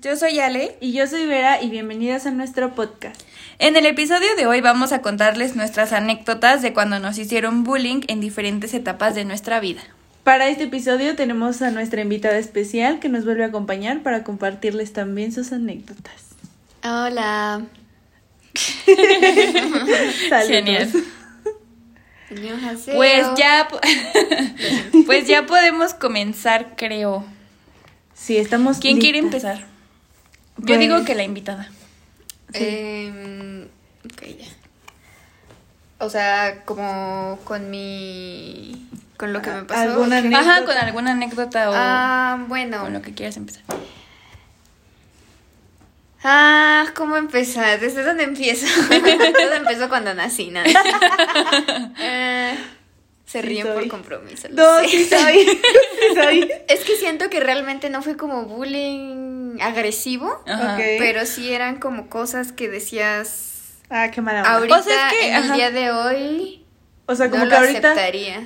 yo soy Ale y yo soy Vera y bienvenidas a nuestro podcast. En el episodio de hoy vamos a contarles nuestras anécdotas de cuando nos hicieron bullying en diferentes etapas de nuestra vida. Para este episodio tenemos a nuestra invitada especial que nos vuelve a acompañar para compartirles también sus anécdotas. Hola. Genial. Pues ya, pues ya podemos comenzar, creo. Sí, estamos. ¿Quién quiere empezar? Yo digo que la invitada. Eh, ok, ya. O sea, como con mi. con lo que me pasó. ¿Alguna anécdota? Ajá, con alguna anécdota o. Ah, bueno. Con lo que quieras empezar. Ah, ¿cómo empezar? ¿Desde dónde empiezo? Todo empezó cuando nací, ¿no? Eh, se ríen por compromiso. No, sí soy. sí soy. Es que siento que realmente no fue como bullying agresivo, pero sí eran como cosas que decías. Ah, qué mala Ahorita, o sea, es que, en el día de hoy. O sea, como que ahorita.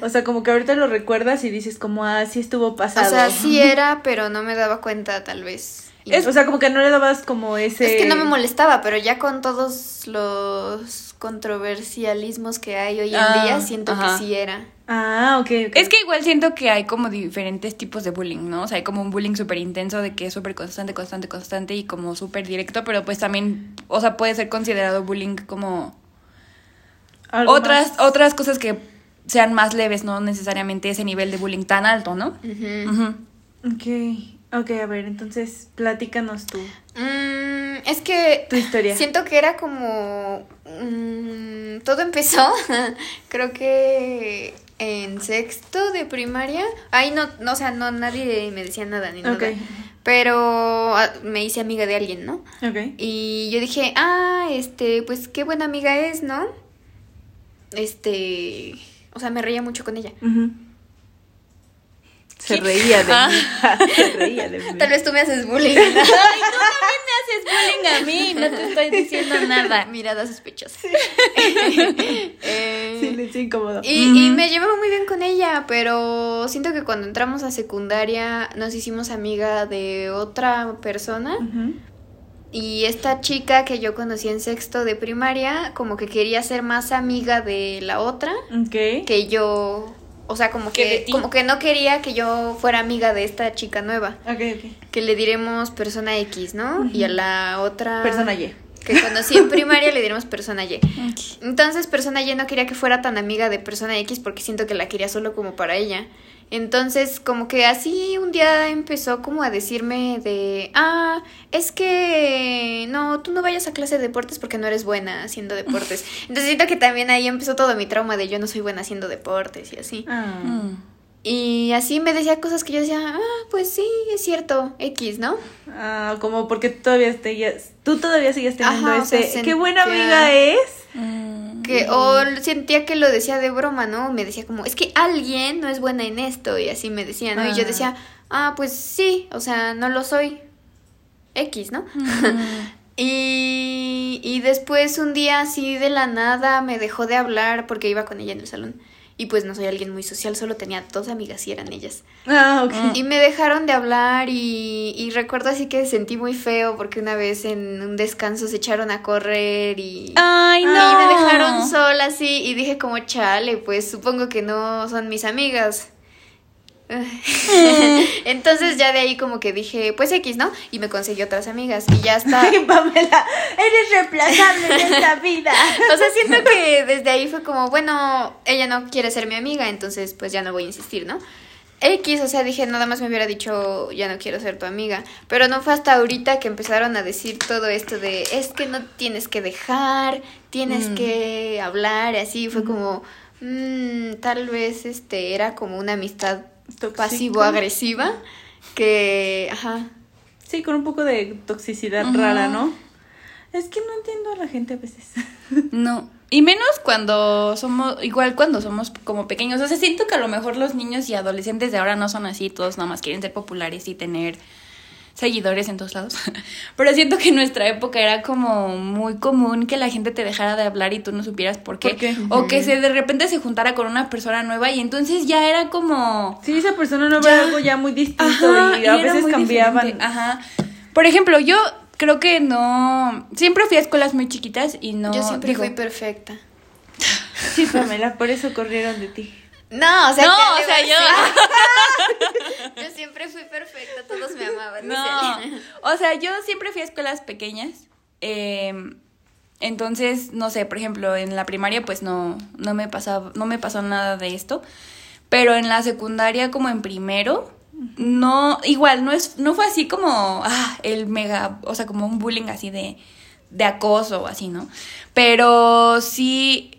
O sea, como que ahorita lo recuerdas y dices, como, ah, sí estuvo pasado. O sea, sí era, pero no me daba cuenta, tal vez. o sea, como que no le dabas como ese. Es que no me molestaba, pero ya con todos los controversialismos que hay hoy en ah, día, siento que sí era. Ah, ok, Es que igual siento que hay como diferentes tipos de bullying, ¿no? O sea, hay como un bullying súper intenso de que es súper constante, constante, constante y como súper directo, pero pues también, o sea, puede ser considerado bullying como otras, otras cosas que sean más leves, no necesariamente ese nivel de bullying tan alto, ¿no? Ok, ok, a ver, entonces platícanos tú. Mm, es que... Tu historia. Siento que era como... Mm, todo empezó, creo que en sexto de primaria. Ahí no, no, o sea, no, nadie me decía nada ni nada. Pero ah, me hice amiga de alguien, ¿no? Ok. Y yo dije, ah, este, pues qué buena amiga es, ¿no? Este, o sea, me reía mucho con ella. Se reía de mí. Se reía de mí. Tal vez tú me haces bullying. Ay, tú también me haces bullying a mí. No te estoy diciendo nada. Mirada sospechosa. Sí, eh, sí le incómodo. Y, y me llevaba muy bien con ella, pero siento que cuando entramos a secundaria nos hicimos amiga de otra persona. Y esta chica que yo conocí en sexto de primaria, como que quería ser más amiga de la otra. Que yo o sea, como que, como que no quería que yo fuera amiga de esta chica nueva. Ok, ok. Que le diremos persona X, ¿no? Y a la otra... Persona Y. Que conocí en primaria le diremos persona Y. Entonces, persona Y no quería que fuera tan amiga de persona X porque siento que la quería solo como para ella. Entonces, como que así un día empezó como a decirme de, ah, es que no, tú no vayas a clase de deportes porque no eres buena haciendo deportes. Entonces siento que también ahí empezó todo mi trauma de yo no soy buena haciendo deportes y así. Ah. Mm. Y así me decía cosas que yo decía, ah, pues sí, es cierto, X, ¿no? Ah, como porque todavía seguías, tú todavía sigues teniendo ese, qué buena amiga es. Mm. Que, o sentía que lo decía de broma, ¿no? Me decía como, es que alguien no es buena en esto, y así me decía, ¿no? Y yo ah. decía, ah, pues sí, o sea, no lo soy. X, ¿no? y, y después un día así de la nada me dejó de hablar porque iba con ella en el salón. Y pues no soy alguien muy social, solo tenía dos amigas y eran ellas. Ah, ok. Y me dejaron de hablar y, y recuerdo así que sentí muy feo porque una vez en un descanso se echaron a correr y... ¡Ay, no! Y me dejaron sola así y dije como, chale, pues supongo que no son mis amigas. Entonces ya de ahí como que dije, pues X, ¿no? Y me conseguí otras amigas y ya está. Pamela, eres reemplazable en esta vida. O sea, siento que desde ahí fue como, bueno, ella no quiere ser mi amiga, entonces pues ya no voy a insistir, ¿no? X, o sea, dije, nada más me hubiera dicho, ya no quiero ser tu amiga. Pero no fue hasta ahorita que empezaron a decir todo esto de, es que no tienes que dejar, tienes Mm. que hablar, y así. Fue como, mm, tal vez este era como una amistad. Pasivo-agresiva que, ajá. Sí, con un poco de toxicidad rara, ¿no? Es que no entiendo a la gente a veces. No. Y menos cuando somos, igual cuando somos como pequeños. O sea, siento que a lo mejor los niños y adolescentes de ahora no son así, todos nada más quieren ser populares y tener seguidores en todos lados. Pero siento que en nuestra época era como muy común que la gente te dejara de hablar y tú no supieras por qué. ¿Por qué? O que se de repente se juntara con una persona nueva y entonces ya era como... Sí, esa persona no ve Ya. algo ya muy distinto Ajá, y a era veces cambiaban. diferente. Ajá. Por ejemplo, yo creo que no... Siempre fui a escuelas muy chiquitas y no... Yo siempre digo, fui perfecta. Sí, Pamela, por eso corrieron de ti. No, o sea, No, ¿qué o sea, yo- yo siempre fui perfecta, todos me amaban. No, dice. o sea, yo siempre fui a escuelas pequeñas. eh, entonces, no sé, por ejemplo, en la primaria pues no, no me pasaba, no me pasó nada de esto. Pero en la secundaria, como en primero, no, igual, no es, no fue así como, ah, el mega, o sea, como un bullying así de, de acoso o así, ¿no? Pero sí,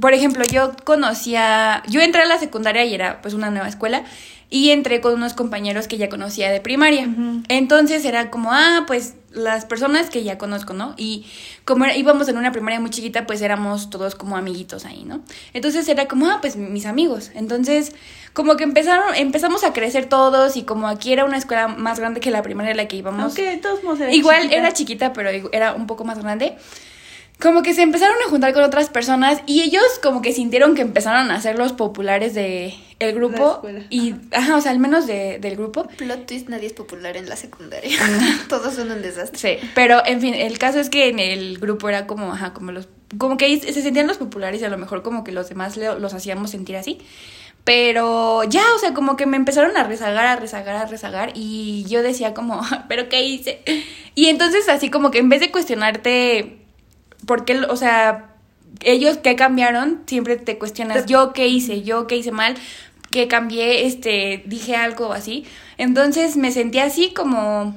por ejemplo, yo conocía, yo entré a la secundaria y era pues una nueva escuela y entré con unos compañeros que ya conocía de primaria. Entonces era como, ah, pues las personas que ya conozco, ¿no? Y como era- íbamos en una primaria muy chiquita, pues éramos todos como amiguitos ahí, ¿no? Entonces era como, ah, pues mis amigos. Entonces, como que empezaron, empezamos a crecer todos y como aquí era una escuela más grande que la primaria a la que íbamos. Aunque de todos modos era Igual chiquita. era chiquita, pero era un poco más grande. Como que se empezaron a juntar con otras personas y ellos como que sintieron que empezaron a ser los populares de el grupo escuela. y ajá, o sea, al menos de, del grupo. Plot twist, nadie es popular en la secundaria. todos son un desastre. Sí, pero en fin, el caso es que en el grupo era como, ajá, como los como que se sentían los populares y a lo mejor como que los demás los hacíamos sentir así. Pero ya, o sea, como que me empezaron a rezagar, a rezagar, a rezagar y yo decía como, ¿pero qué hice? Y entonces así como que en vez de cuestionarte por qué, o sea, ellos qué cambiaron, siempre te cuestionas, yo qué hice, yo qué hice mal, qué cambié, este, dije algo así. Entonces me sentí así como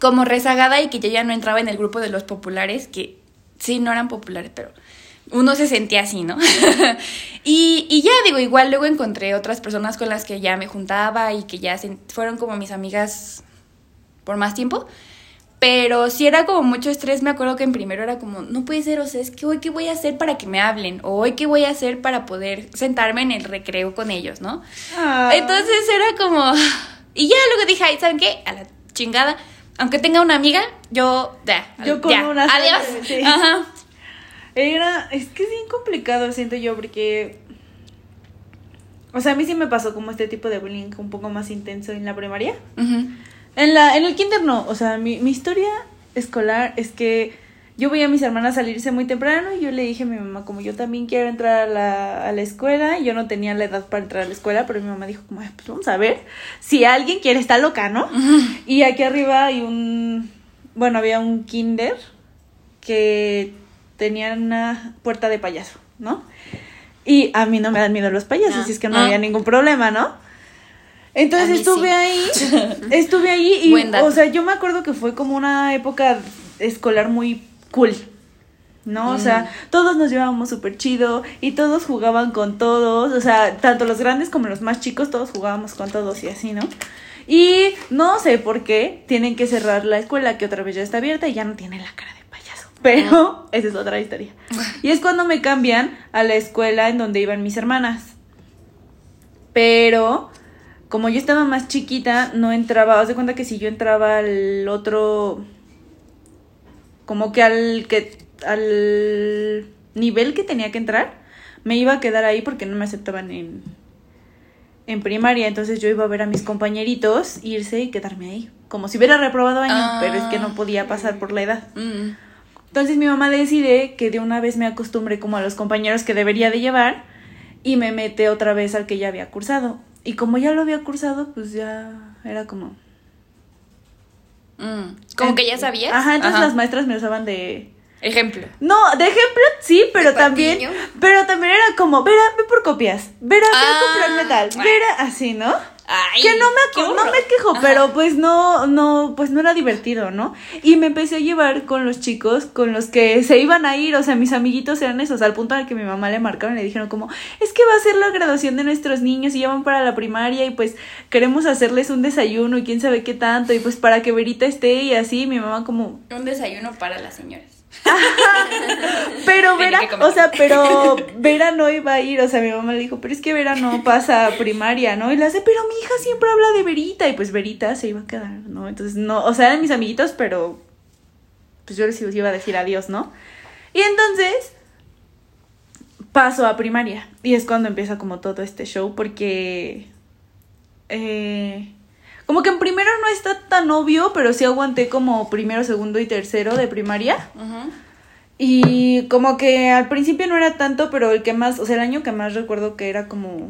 como rezagada y que yo ya no entraba en el grupo de los populares, que sí, no eran populares, pero uno se sentía así, ¿no? y, y ya digo, igual luego encontré otras personas con las que ya me juntaba y que ya se- fueron como mis amigas por más tiempo. Pero sí era como mucho estrés, me acuerdo que en primero era como, no puede ser, o sea, es que hoy qué voy a hacer para que me hablen, o hoy qué voy a hacer para poder sentarme en el recreo con ellos, ¿no? Ah. Entonces era como. Y ya luego dije, ay, ¿saben qué? A la chingada. Aunque tenga una amiga, yo. Ya. Yo con ya, una Adiós. sí. Ajá. Era, es que es bien complicado, siento yo, porque... O sea, a mí sí me pasó como este tipo de bullying un poco más intenso en la primaria. Ujú. En, la, en el kinder no, o sea, mi, mi historia escolar es que yo veía a mis hermanas salirse muy temprano y yo le dije a mi mamá como yo también quiero entrar a la, a la escuela, yo no tenía la edad para entrar a la escuela, pero mi mamá dijo como, "Ay, pues vamos a ver si alguien quiere, está loca, ¿no? Y aquí arriba hay un, bueno, había un kinder que tenía una puerta de payaso, ¿no? Y a mí no me dan miedo los payasos, Ah. así es que no Ah. había ningún problema, ¿no? Entonces estuve sí. ahí, estuve ahí y, o sea, yo me acuerdo que fue como una época escolar muy cool, ¿no? O sea, todos nos llevábamos súper chido y todos jugaban con todos, o sea, tanto los grandes como los más chicos, todos jugábamos con todos y así, ¿no? Y no sé por qué tienen que cerrar la escuela, que otra vez ya está abierta y ya no tiene la cara de payaso. Pero esa es otra historia. Y es cuando me cambian a la escuela en donde iban mis hermanas. Pero como yo estaba más chiquita, no entraba. Haz de cuenta que si yo entraba al otro. Como que al que. al nivel que tenía que entrar, me iba a quedar ahí porque no me aceptaban en. en primaria. Entonces yo iba a ver a mis compañeritos irse y quedarme ahí. Como si hubiera reprobado año, Ah. pero es que no podía pasar por la edad. Mm. Entonces mi mamá decide que de una vez me acostumbre como a los compañeros que debería de llevar y me mete otra vez al que ya había cursado. Y como ya lo había cursado, pues ya era como... Mm, Como que ya sabías. Ajá, entonces las maestras me usaban de... Ejemplo. No, de ejemplo sí, pero ¿De también, pero también era como, Vera, ve por copias, Vera, ve Ah, a comprar metal. Vera, así, ¿no? Ay, que no me, no me quejo, Ajá. pero pues no, no, pues no era divertido, ¿no? Y me empecé a llevar con los chicos con los que se iban a ir, o sea, mis amiguitos eran esos, al punto en el que mi mamá le marcaron y le dijeron como, es que va a ser la graduación de nuestros niños y ya van para la primaria y pues queremos hacerles un desayuno y quién sabe qué tanto y pues para que Verita esté y así, mi mamá como, Un desayuno para las señoras. pero Vera, o sea, pero Vera no iba a ir, o sea, mi mamá le dijo, pero es que Vera no pasa a primaria, ¿no? Y le hace, pero mi hija siempre habla de Verita, y pues Verita se iba a quedar, ¿no? Entonces, no, o sea, eran mis amiguitos, pero pues yo les iba a decir adiós, ¿no? Y entonces paso a primaria, y es cuando empieza como todo este show, porque... Eh, como que en primero no está tan obvio, pero sí aguanté como primero, segundo y tercero de primaria. Ujú. Y como que al principio no era tanto, pero el que más, o sea, el año que más recuerdo que era como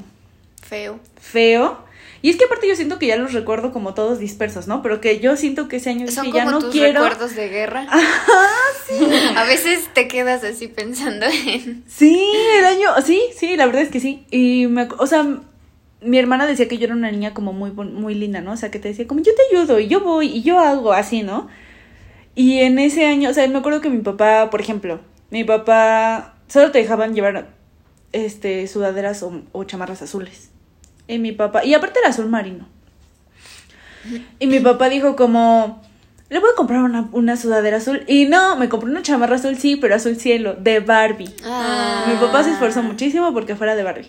Feo. feo. Y es que aparte yo siento que ya los recuerdo como todos dispersos, ¿no? Pero que yo siento que ese año Son dije, como ya no tus quiero. recuerdos de guerra. A veces te quedas así pensando en... Sí, el año, sí, sí, la verdad es que sí. Y me, o sea, mi hermana decía que yo era una niña como muy muy linda, ¿no? O sea, que te decía como yo te ayudo y yo voy y yo hago así, ¿no? Y en ese año, o sea, me acuerdo que mi papá, por ejemplo, mi papá solo te dejaban llevar este sudaderas o, o chamarras azules. Y mi papá, y aparte era azul marino. Y mi papá dijo como, le voy a comprar una, una sudadera azul. Y no, me compré una chamarra azul, sí, pero azul cielo, de Barbie. Ah. Mi papá se esforzó muchísimo porque fuera de Barbie.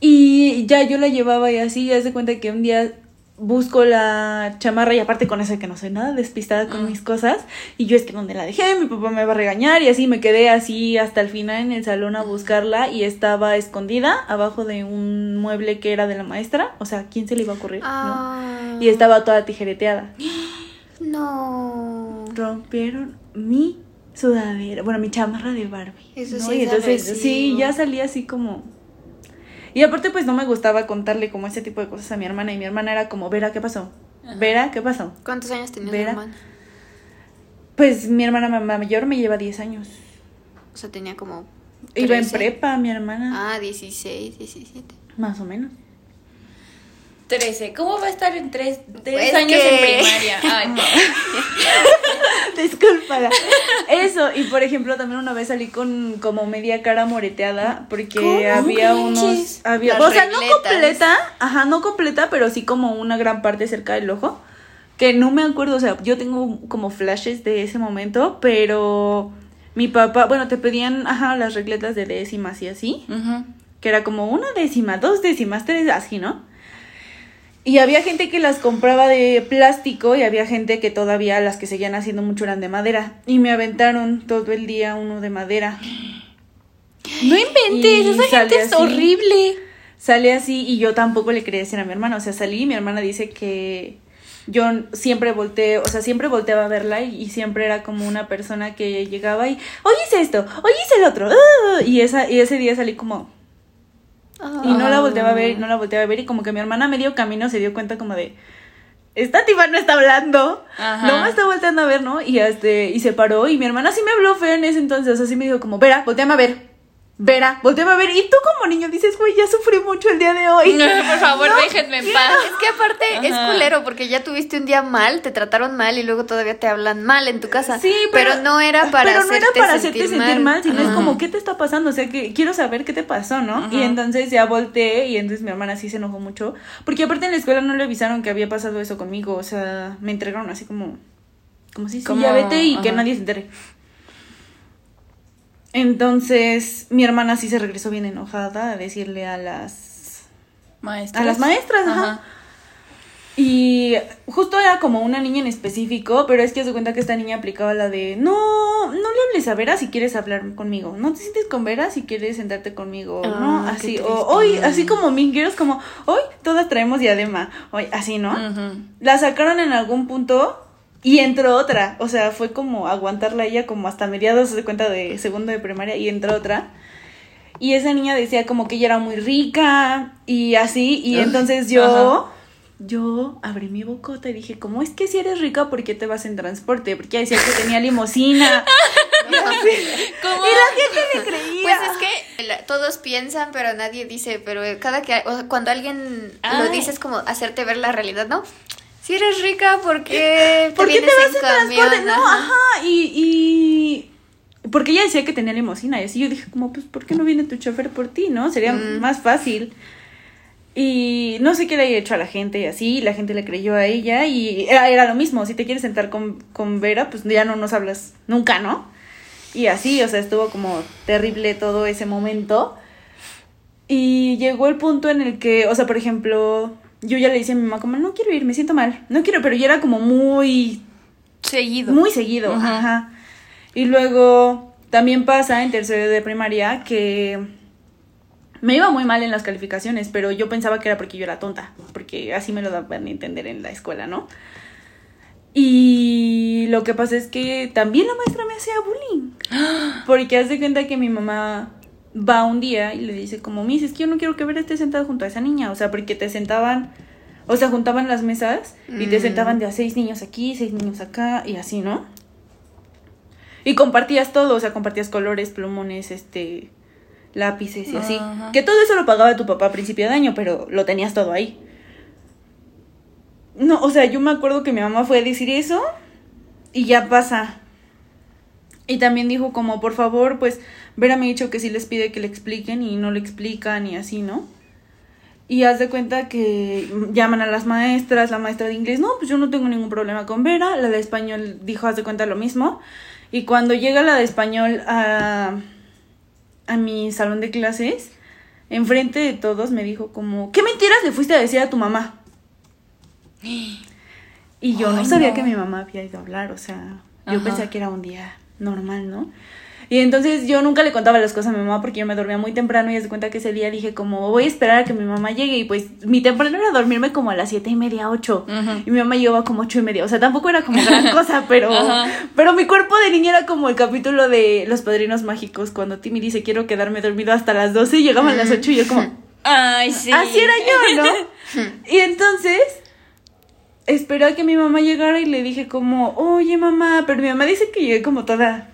Y ya yo la llevaba y así, ya se cuenta que un día busco la chamarra y aparte con eso de que no soy nada despistada con mis cosas y yo es que donde la dejé mi papá me va a regañar y así me quedé así hasta el final en el salón a buscarla y estaba escondida abajo de un mueble que era de la maestra, o sea, ¿quién se le iba a ocurrir? Ah. ¿no? Y estaba toda tijereteada. No. Rompieron mi sudadera, bueno, mi chamarra de Barbie. Eso ¿no? sí Y es entonces, sí, ya salí así como... Y aparte, pues no me gustaba contarle como ese tipo de cosas a mi hermana. Y mi hermana era como, Vera, ¿qué pasó? Vera, ¿qué pasó? ¿Cuántos años tenías Vera. hermano? Pues mi hermana ma- mayor me lleva 10 años. O sea, tenía como... Iba en 13. prepa, mi hermana. Ah, 16, 17. Más o menos. 13. ¿Cómo va a estar en tres, tres Pues años que- en primaria? Ay, no. Discúlpala. Eso, y por ejemplo, también una vez salí con como media cara moreteada porque ¿Cómo había unos. Había, Las o sea, no completa, ajá, no completa, pero sí como una gran parte cerca del ojo. Que no me acuerdo, o sea, yo tengo como flashes de ese momento, pero mi papá, bueno, te pedían, ajá, las regletas de décimas y así que era como una décima, dos décimas, tres, así, ¿no? Y había gente que las compraba de plástico y había gente que todavía las que seguían haciendo mucho eran de madera. Y me aventaron todo el día uno de madera. No inventes, Y esa gente es horrible. Sale así y yo tampoco le quería decir a mi hermana. O sea, salí y mi hermana dice que yo siempre volteé, o sea, siempre volteaba a verla y, y siempre era como una persona que llegaba y, oye, hice esto, oye, hice el otro. ah", y, esa, y ese día salí como, Y no la volteaba a ver, y no la volteaba a ver. Y como que mi hermana medio camino se dio cuenta como de. Esta tipa no está hablando. Ajá. No me está volteando a ver, ¿no? Y este, y se paró. Y mi hermana sí me habló feo en ese entonces. Así me dijo como, Vera, volteame a ver. Vera, volteame a ver. Y tú como niño dices, güey, ya sufrí mucho el día de hoy. No, por favor, déjenme en paz. Es que aparte es culero porque ya tuviste un día mal, te trataron mal y luego todavía te hablan mal en tu casa. Sí, pero, no era para pero no era hacerte para sentir hacerte sentir mal, sino es como, ¿qué te está pasando? O sea, que quiero saber qué te pasó, ¿no? Y entonces ya volteé y entonces mi hermana sí se enojó mucho. Porque aparte en la escuela no le avisaron que había pasado eso conmigo. O sea, me entregaron así como, como si sí, Como- ya vete y que nadie se entere. Entonces mi hermana sí se regresó bien enojada a decirle a las Maestras. a las maestras, ajá. Y justo era como una niña en específico, pero es que se cuenta que esta niña aplicaba la de no, no le hables a Vera si quieres hablar conmigo, no te sientes con Vera si quieres sentarte conmigo, no, Ah, así, triste. o hoy, así como mingueros, como hoy todas traemos diadema, hoy, así, ¿no? La sacaron en algún punto y entró otra, o sea, fue como aguantarla ella como hasta mediados de cuenta de segundo de primaria y entró otra. y esa niña decía como que ella era muy rica y así, y entonces yo, yo abrí mi bocota y dije, ¿cómo es que si eres rica, por qué te vas en transporte? Porque ella decía que tenía limosina. y, así. ¿Cómo? y la gente le creía. Pues es que todos piensan, pero nadie dice, pero cada que o sea, cuando alguien Ay. lo dice es como hacerte ver la realidad, ¿no? Si eres rica, ¿por qué te ¿Por qué te vas en camión? transporte? No, Ajá. ajá, y, y... Porque ella decía que tenía limosina y así yo dije como, pues, ¿por qué no viene tu chofer por ti, no? Sería Mm. más fácil. Y no sé qué le haya hecho a la gente y así, y la gente le creyó a ella y era, era lo mismo, si te quieres sentar con, con Vera, pues ya no nos hablas nunca, ¿no? Y así, o sea, estuvo como terrible todo ese momento. Y llegó el punto en el que, o sea, por ejemplo, yo ya le decía a mi mamá como, no quiero ir, me siento mal, no quiero, pero ya era como muy Seguido. muy seguido, Ajá. ajá. Y luego también pasa en tercero de primaria que me iba muy mal en las calificaciones, pero yo pensaba que era porque yo era tonta, porque así me lo daban a entender en la escuela, ¿no? Y lo que pasa es que también la maestra me hacía bullying. Porque hace cuenta que mi mamá va un día y le dice como, Miss, es que yo no quiero que Vera esté sentada junto a esa niña. O sea, porque te sentaban, o sea, juntaban las mesas y te Mm. sentaban de a seis niños aquí, seis niños acá y así, ¿no? Y compartías todo, o sea, compartías colores, plumones, este, lápices y así. Ajá. Que todo eso lo pagaba tu papá a principio de año, pero lo tenías todo ahí. No, o sea, yo me acuerdo que mi mamá fue a decir eso y ya pasa. Y también dijo como, por favor, pues, Vera me ha dicho que sí les pide que le expliquen y no le explican y así, ¿no? Y haz de cuenta que llaman a las maestras, la maestra de inglés, no, pues yo no tengo ningún problema con Vera, la de español dijo, haz de cuenta lo mismo. Y cuando llega la de español a, a mi salón de clases, enfrente de todos me dijo como, ¿qué mentiras le fuiste a decir a tu mamá? Y yo no sabía no. que mi mamá había ido a hablar, o sea, yo Ajá. pensé que era un día normal, ¿no? Y entonces yo nunca le contaba las cosas a mi mamá porque yo me dormía muy temprano y haz de cuenta que ese día dije como voy a esperar a que mi mamá llegue y pues mi temprano era dormirme como a las siete y media, ocho. Y mi mamá llegaba como ocho y media, o sea tampoco era como gran cosa, pero pero mi cuerpo de niña era como el capítulo de Los Padrinos Mágicos cuando Timmy dice quiero quedarme dormido hasta las 12 y llegaban las ocho y yo como Ay, sí. Así era yo, ¿no? y entonces esperé a que mi mamá llegara y le dije como, oye mamá, pero mi mamá dice que llegué como toda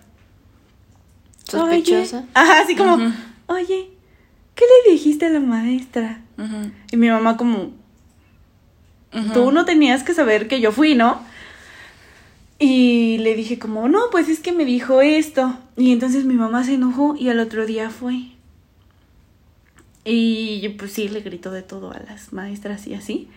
Sospechosa. Oye. Ajá, así como, oye, ¿qué le dijiste a la maestra? Y mi mamá como, tú no tenías que saber que yo fui, ¿no? Y le dije como, no, pues es que me dijo esto. Y entonces mi mamá se enojó y al otro día fue. Y yo, pues sí, le gritó de todo a las maestras y así.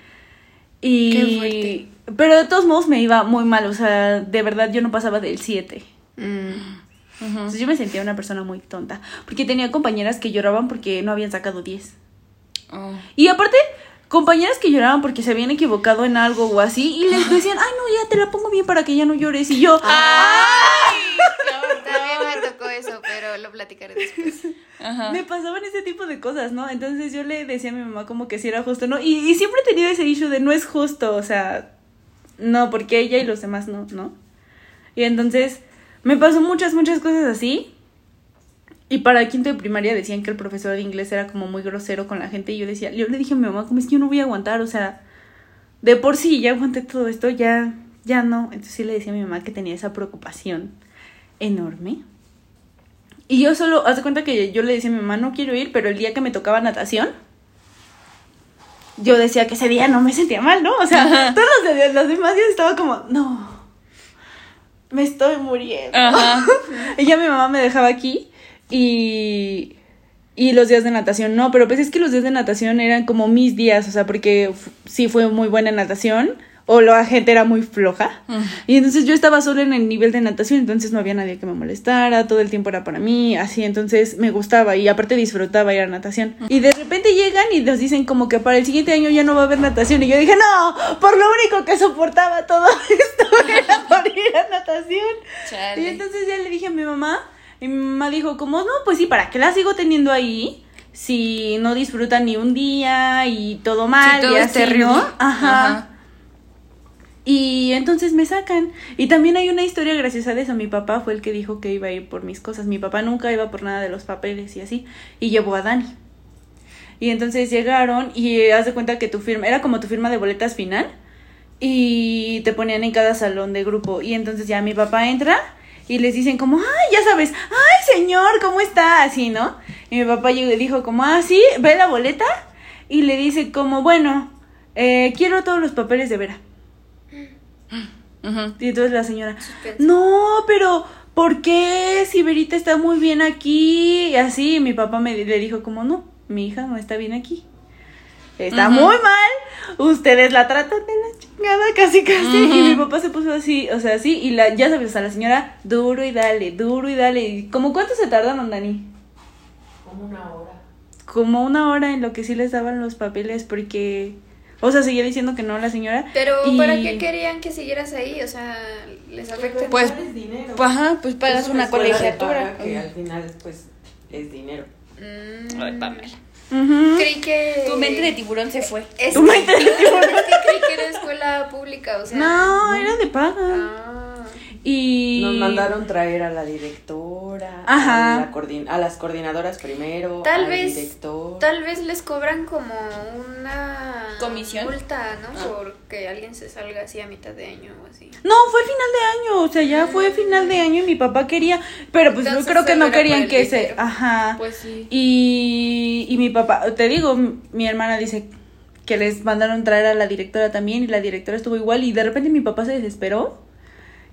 Y... Qué fuerte. Pero de todos modos me iba muy mal, o sea, de verdad yo no pasaba del 7. Mm. Entonces yo me sentía una persona muy tonta. Porque tenía compañeras que lloraban porque no habían sacado 10. Oh. Y aparte, compañeras que lloraban porque se habían equivocado en algo o así. Y les decían, ay, no, ya te la pongo bien para que ya no llores. Y yo, También me tocó eso, pero lo platicaré después. Ajá. me pasaban ese tipo de cosas, ¿no? Entonces yo le decía a mi mamá como que si era justo, ¿no? Y, y siempre he tenido ese issue de no es justo, o sea, no, porque ella y los demás no, ¿no? Y entonces me pasó muchas, muchas cosas así. Y para quinto de primaria decían que el profesor de inglés era como muy grosero con la gente. Y yo decía, yo le dije a mi mamá, como es que yo no voy a aguantar, o sea, de por sí ya aguanté todo esto, ya, ya no. Entonces sí le decía a mi mamá que tenía esa preocupación enorme. Y yo solo, haz de cuenta que yo le decía a mi mamá, no quiero ir, pero el día que me tocaba natación, yo decía que ese día no me sentía mal, ¿no? O sea, todos los, los demás días estaba como, no, me estoy muriendo. Ajá. Ya mi mamá me dejaba aquí y, y los días de natación no, pero pues es que los días de natación eran como mis días, o sea, porque sí fue muy buena natación o la gente era muy floja. Mm. Y entonces yo estaba solo en el nivel de natación, entonces no había nadie que me molestara, todo el tiempo era para mí, así, entonces me gustaba y aparte disfrutaba ir a natación. Y de repente llegan y nos dicen como que para el siguiente año ya no va a haber natación y yo dije, no, por lo único que soportaba todo esto era por ir a natación. Chale. Y entonces ya le dije a mi mamá, y mi mamá dijo como, no, pues sí, ¿para qué la sigo teniendo ahí? Si no disfruta ni un día y todo mal. Todo y es así, terrible. ¿no? Ajá. Ajá. Y entonces me sacan. Y también hay una historia gracias a eso. Mi papá fue el que dijo que iba a ir por mis cosas. Mi papá nunca iba por nada de los papeles y así. Y llevó a Dani. Y entonces llegaron y haz de cuenta que tu firma, era como tu firma de boletas final. Y te ponían en cada salón de grupo. Y entonces ya mi papá entra y les dicen como, ay, ya sabes, ay, señor, ¿cómo está? Así, ¿no? Y mi papá dijo como, ah, sí, ve la boleta. Y le dice como, bueno, eh, quiero todos los papeles de Vera. Y entonces la señora, no, pero ¿por qué? Si Verita está muy bien aquí. Y así, y mi papá me le dijo como, no, mi hija no está bien aquí. Está muy mal. Ustedes la tratan de la chingada casi casi. Y mi papá se puso así, o sea, así. Y la, ya sabes, a la señora, duro y dale, duro y dale. Y ¿Cómo cuánto se tardaron, Dani? Como una hora. Como una hora en lo que sí les daban los papeles porque... O sea, seguía diciendo que no la señora. Pero y- ¿para qué querían que siguieras ahí? O sea, les afecta. Pues- es dinero. Pues, ajá, pues pagas una colegiatura. Que al final, pues, es dinero. Mm, Ay, Pamela. Ujú. creí que. Tu mente de tiburón se fue. Es Tu mente de es que creí que era escuela pública, o sea. No, era de paga. Ah. Y... Nos mandaron traer a la directora, Ajá. A, la coordin- a las coordinadoras primero, Tal al vez- director. Tal vez les cobran como una Comisión. multa, ¿no? Ah. Porque alguien se salga así a mitad de año o así. No, fue final de año, o sea, ya fue final de año y mi papá quería, pero pues yo creo que no querían que se, ajá. Pues sí. Y, y mi papá, te digo, mi hermana dice que les mandaron traer a la directora también y la directora estuvo igual y de repente mi papá se desesperó.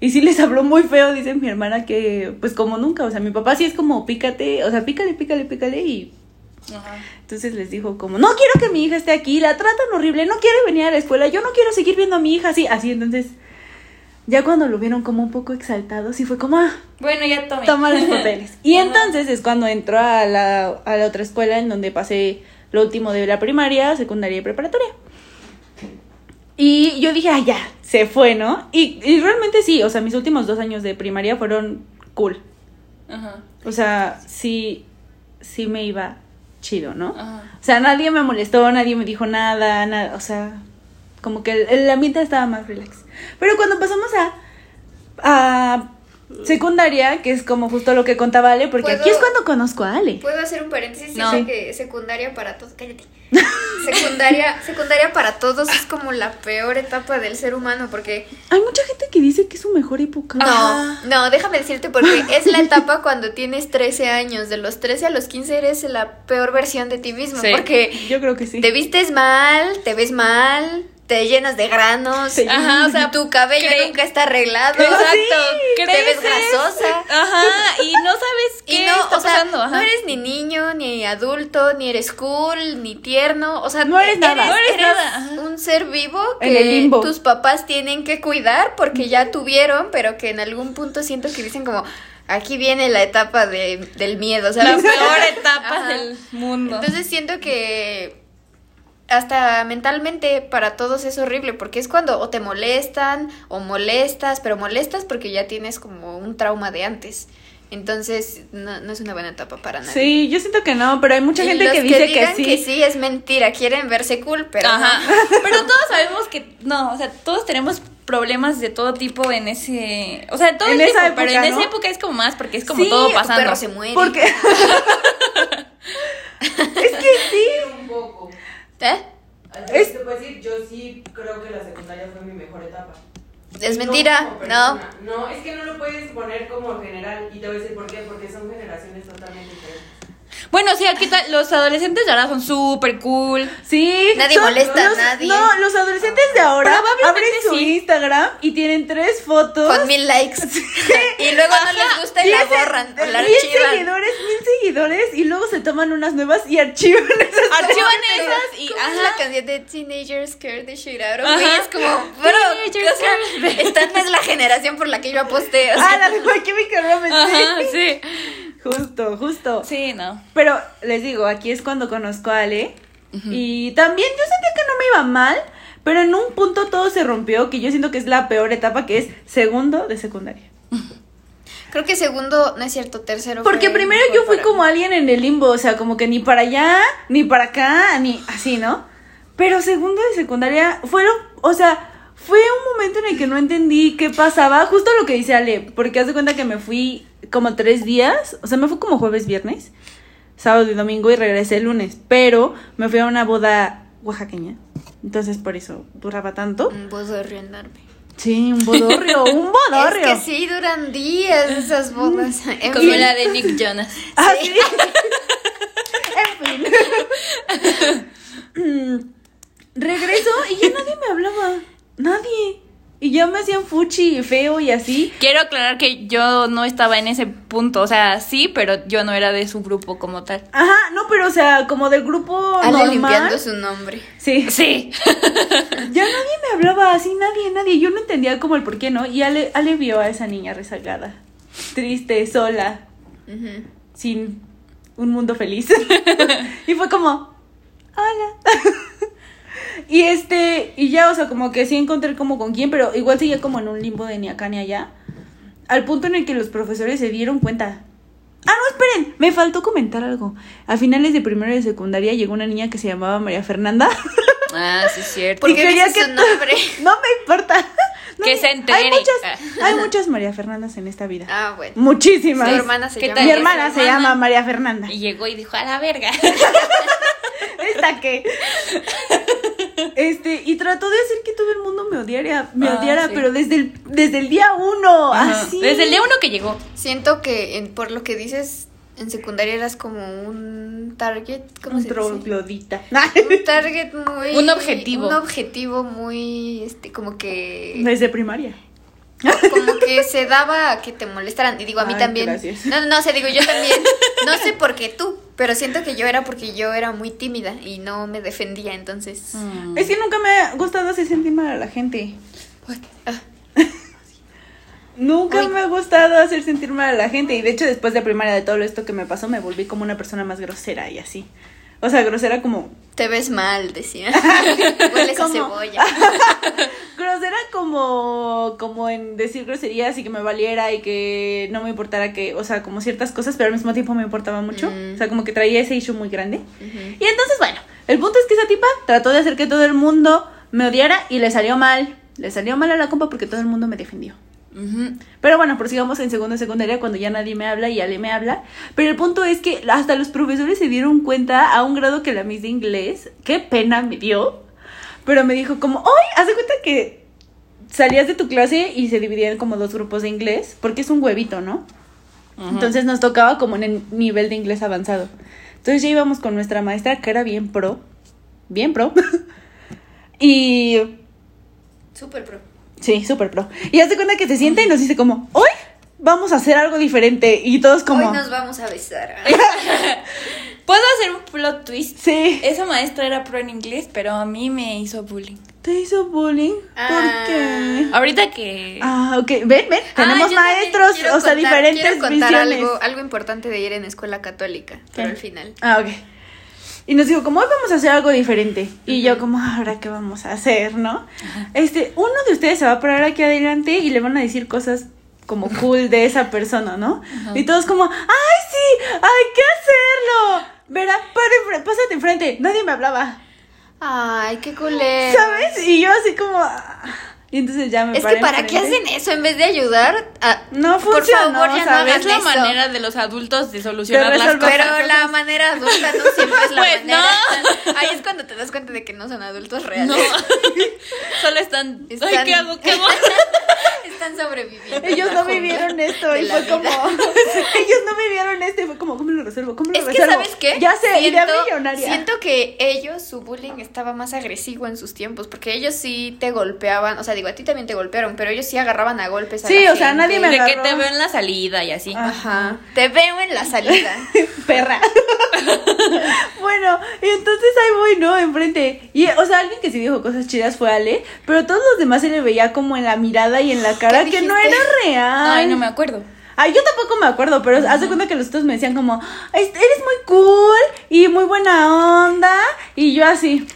Y sí les habló muy feo, dice mi hermana, que pues como nunca, o sea, mi papá sí es como pícate, o sea, pícale, pícale, pícale y Ajá. entonces les dijo como, no quiero que mi hija esté aquí, la tratan horrible, no quiere venir a la escuela, yo no quiero seguir viendo a mi hija así, así, entonces ya cuando lo vieron como un poco exaltado, sí fue como, ah, Bueno, ya tomé. toma los papeles. Y entonces es cuando entró a la, a la otra escuela en donde pasé lo último de la primaria, secundaria y preparatoria. Y yo dije, ah, ya, se fue, ¿no? Y, y realmente sí, o sea, mis últimos dos años de primaria fueron cool. Ajá. O sea, sí, sí me iba chido, ¿no? Ajá. O sea, nadie me molestó, nadie me dijo nada, nada, o sea, como que el, el ambiente estaba más relax. Pero cuando pasamos a, a secundaria, que es como justo lo que contaba Ale, porque ¿Puedo- aquí es cuando conozco a Ale. ¿Puedo hacer un paréntesis? No. Que secundaria para todos. Cállate. secundaria, secundaria para todos es como la peor etapa del ser humano porque Hay mucha gente que dice que es su mejor época. No, no, déjame decirte porque es la etapa cuando tienes 13 años. De los 13 a los 15 eres la peor versión de ti mismo. Sí. Porque Yo creo que sí. te vistes mal, te ves mal, te llenas de granos. Sí. Ajá, o sea, tu cabello cre- nunca está arreglado. Exacto. Te ves grasosa. Ajá, y no sabes qué Y no, está o sea, pasando. Ajá. no eres ni niño, ni adulto, ni eres cool, ni tierno, o sea, No eres nada. No eres nada, un ser vivo que tus papás tienen que cuidar porque ya tuvieron, pero que en algún punto siento que dicen como, aquí viene la etapa de, del miedo, la ¿sabes? peor etapa Ajá. del mundo. Entonces siento que hasta mentalmente para todos es horrible porque es cuando o te molestan o molestas, pero molestas porque ya tienes como un trauma de antes. Entonces no, no es una buena etapa para nadie. Sí, yo siento que no, pero hay mucha Y gente los que dice que, digan sí. que sí es mentira, quieren verse cool, pero Ajá. no. Pero todos sabemos que no, o sea, todos tenemos problemas de todo tipo en ese, o sea, todo En el esa tiempo, pero en época, esa época es como más porque es como Sí, todo pasando. perro se muere. Porque es que sí. Un poco. ¿Eh? Es- Te puedo decir, yo sí creo que la secundaria fue mi mejor etapa. Es No mentira, no. persona. No, es que no lo puedes poner como general. Y te voy a decir por qué. Porque son generaciones totalmente diferentes. Bueno, sí, aquí los adolescentes de ahora son súper cool. Sí. Nadie molesta a nadie. No, los adolescentes de ahora abren su sí. Instagram y tienen tres fotos. Con mil likes. y luego no les gusta y la borran o la mil archivan. seguidores, mil seguidores y luego se toman unas nuevas y archivan esas Archivan esas y ¿Cómo es ajá. la canción de Teenagers Scared Ajá. Me? Es como, bro, Teenagers o sea, esta no es la generación por la que yo aposté. O sea, Ah, la de My Chemical Romance. Ajá, sí. Justo, justo. Sí, no. Pero les digo, aquí es cuando conozco a Ale. Y también yo sentía que no me iba mal, pero en un punto todo se rompió, que yo siento que es la peor etapa, que es segundo de secundaria. creo que segundo, no es cierto, tercero. Porque primero yo fui como mí. alguien en el limbo, o sea, como que ni para allá, ni para acá, ni así, ¿no? Pero segundo de secundaria fueron, o sea, fue un momento en el que no entendí qué pasaba, justo lo que dice Ale, porque haz de cuenta que me fui como tres días, o sea, me fui como jueves, viernes, sábado y domingo y regresé el lunes, pero me fui a una boda oaxaqueña, entonces por eso duraba tanto. Un bodorrio enorme. Sí, un bodorrio, un bodorrio. Es que sí, duran días esas bodas. En Como fin. la de Nick Jonas. Ah, sí. en fin. Mm, Regreso y ya nadie me hablaba. Nadie. Y ya me hacían fuchi y feo y así. Quiero aclarar que yo no estaba en ese punto, o sea, sí, pero yo no era de su grupo como tal. Ajá, no, pero o sea, como del grupo Ale normal. limpiando su nombre. Sí. Sí. Ya nadie me hablaba así, nadie, nadie. Yo no entendía como el por qué, ¿no? Y Ale, Ale vio a esa niña rezagada. Triste, sola, sin un mundo feliz. y fue como, hola. y este, y ya, o sea, como que sí encontré como con quién, pero igual seguía como en un limbo de ni acá ni allá. Al punto en el que los profesores se dieron cuenta. Ah, no, esperen, me faltó comentar algo. A finales de primero y de secundaria llegó una niña que se llamaba María Fernanda. Ah, sí, es cierto. ¿Por qué dices que su nombre? No me importa. No Que me- se entere. Hay muchas, Ah. hay muchas María Fernandas en esta vida. Ah, bueno. Muchísimas. Su hermana. Mi hermana se llama María Fernanda. Y llegó y dijo, a la verga. Esta que. Este, y trató de hacer que todo el mundo me odiara, me Ah, odiara, sí. pero desde el, desde el día uno, Ajá. así. Desde el día uno que llegó. Siento que en- por lo que dices, en secundaria eras como un target, ¿cómo Un se dice? Un target muy... Un objetivo. Un objetivo muy, este, como que... Desde primaria. Como que se daba a que te molestaran. Y digo, a mí Ay, también. gracias. No, no, no, o sea, digo, yo también. No sé por qué tú, pero siento que yo era porque yo era muy tímida y no me defendía, entonces... Mm. Es que nunca me ha gustado hacer sentir mal a la gente. Ah, Nunca me ha gustado hacer sentir mal a la gente. Y de hecho, después de primaria de todo esto que me pasó, me volví como una persona más grosera y así. O sea, grosera como. te ves mal, decía. Hueles a cebolla. Grosera como. como en decir groserías y que me valiera y que no me importara que. O sea, como ciertas cosas, pero al mismo tiempo me importaba mucho. Mm. O sea, como que traía ese issue muy grande. Y entonces, bueno, el punto es que esa tipa trató de hacer que todo el mundo me odiara y le salió mal. Le salió mal a la compa porque todo el mundo me defendió. Ujú. Pero bueno, prosigamos en segundo y secundaria cuando ya nadie me habla y Ale me habla. Pero el punto es que hasta los profesores se dieron cuenta a un grado que la Miss de inglés, qué pena me dio. Pero me dijo como, hoy, haz de cuenta que salías de tu clase y se dividían como dos grupos de inglés, porque es un huevito, ¿no? Entonces nos tocaba como en el nivel de inglés avanzado. Entonces ya íbamos con nuestra maestra que era bien pro, bien pro. y Súper pro. Sí, súper pro. Y hace cuenta que se sienta y nos dice como, hoy vamos a hacer algo diferente. Y todos como, Hoy nos vamos a besar. ¿Puedo hacer un plot twist? sí. Esa maestra era pro en inglés, pero a mí me hizo bullying. ¿Te hizo bullying? Ah. ¿Por qué? Ahorita que... Ah, ok. Ven, ven. Tenemos Ah, también maestros, o sea, contar- diferentes quiero contar visiones. algo, algo importante de ir en escuela católica, pero al final. Ah, ok. Y nos dijo, como hoy vamos a hacer algo diferente. Y yo como, ahora qué vamos a hacer, ¿no? Este, uno de ustedes se va a parar aquí adelante y le van a decir cosas como cool de esa persona, ¿no? Y todos como, ¡ay, sí! ¡Hay que hacerlo! Verá, pásate enfrente. Nadie me hablaba. Ay, qué culero. ¿Sabes? Y yo así como... Y entonces ya me Es que para qué hacen eso en vez de ayudar a... No Por funcionó, favor, ya no hagan Es la eso. manera de los adultos de solucionar De las cosas. Pero la manera adulta no siempre es la Pues manera. Ahí es cuando te das cuenta de que no son adultos reales. No. Solo están... Están- Ay, ¿qué hago? ¿Qué hago? Están sobreviviendo. Ellos no vivieron esto y fue vida. como... ellos no vivieron esto y fue como, ¿cómo lo resuelvo? ¿Cómo lo Es que, resuelvo? ¿sabes qué? Ya sé, Siento- millonaria. Siento que ellos, su bullying estaba más agresivo en sus tiempos, porque ellos sí te golpeaban, o sea, digo, a ti también te golpearon, pero ellos sí agarraban a golpes a Sí, la o sea, gente. nadie me De que te veo en la salida y así. Ajá. Te veo en la salida. Perra. bueno, y entonces ahí voy, ¿no? Enfrente. Y, o sea, alguien que sí dijo cosas chidas fue Ale, pero todos los demás se le veía como en la mirada y en la cara ¿Qué que no dijiste? era real. Ay, no me acuerdo. Ay, yo tampoco me acuerdo, pero haz de cuenta que los otros me decían como, "Ay, eres muy cool y muy buena onda. Y yo así.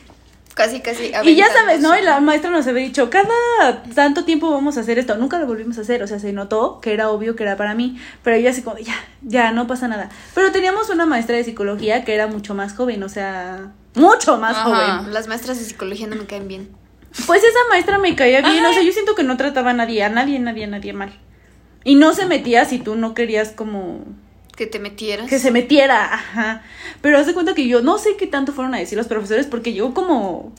Casi, casi. Y ya sabes, ¿no? Y la maestra nos había dicho, cada tanto tiempo vamos a hacer esto. Nunca lo volvimos a hacer, o sea, se notó que era obvio que era para mí. Pero yo así como, ya, ya, no pasa nada. Pero teníamos una maestra de psicología que era mucho más joven, o sea, mucho más Ajá. joven. Las maestras de psicología no me caen bien. Pues esa maestra me caía bien, o sea, yo siento que no trataba a nadie, a nadie, nadie, a nadie mal. Y no se metía si tú no querías como Que te metieras. que se metiera, ajá. Pero haz de cuenta que yo no sé qué tanto fueron a decir los profesores porque yo como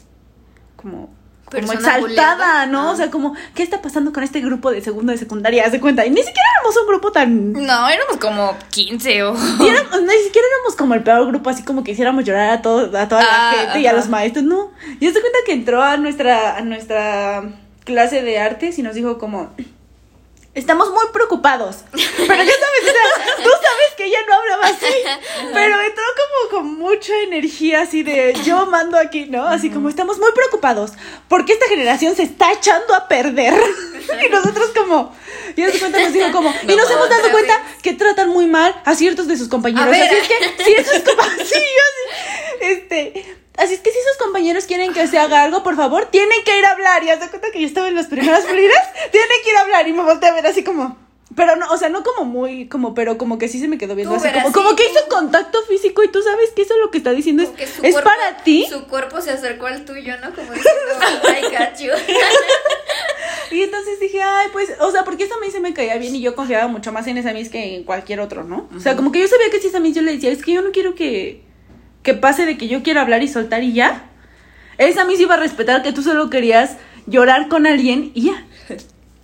como como exaltada, buleada. ¿no? Ah. O sea, como ¿qué está pasando con este grupo de segundo de secundaria? Haz de cuenta, y ni siquiera éramos un grupo tan No, éramos como 15 o... ni éramos- ni siquiera éramos como el peor grupo, así como que hiciéramos llorar a, todo, a toda Ah, la gente y a los maestros, no. Y haz de cuenta que entró a nuestra, a nuestra clase de artes y nos dijo como, estamos muy preocupados. Pero ya sabes, o sea, tú sabes que ella no hablaba así, pero entró como con mucha energía así de, yo mando aquí, ¿no? Así como, estamos muy preocupados porque esta generación se está echando a perder. y nosotros como, y de cuenta nos dijo como, y nos hemos dado cuenta vez. que tratan muy mal a ciertos de sus compañeros. Así es que, si esos compañeros, sí, yo sí, este, así es que si sus compañeros quieren que se haga algo, por favor, tienen que ir a hablar. Y haz de cuenta que yo estaba en las primeras filas, tienen que ir a hablar. Y me volteé a ver así como, pero no, o sea, no como muy, como, pero como que sí se me quedó viendo así, como, como que hizo contacto físico y tú sabes que eso lo que está diciendo es, que es cuerpo- para ti. Su cuerpo se acercó al tuyo, ¿no? Como diciendo, I got you. Y entonces dije, ay, pues, o sea, porque esa Miss se me caía bien y yo confiaba mucho más en esa Miss que en cualquier otro, ¿no? O sea, como que yo sabía que si esa Miss yo le decía, es que yo no quiero que, que pase de que yo quiera hablar y soltar y ya. Esa Miss iba a respetar que tú solo querías llorar con alguien y ya.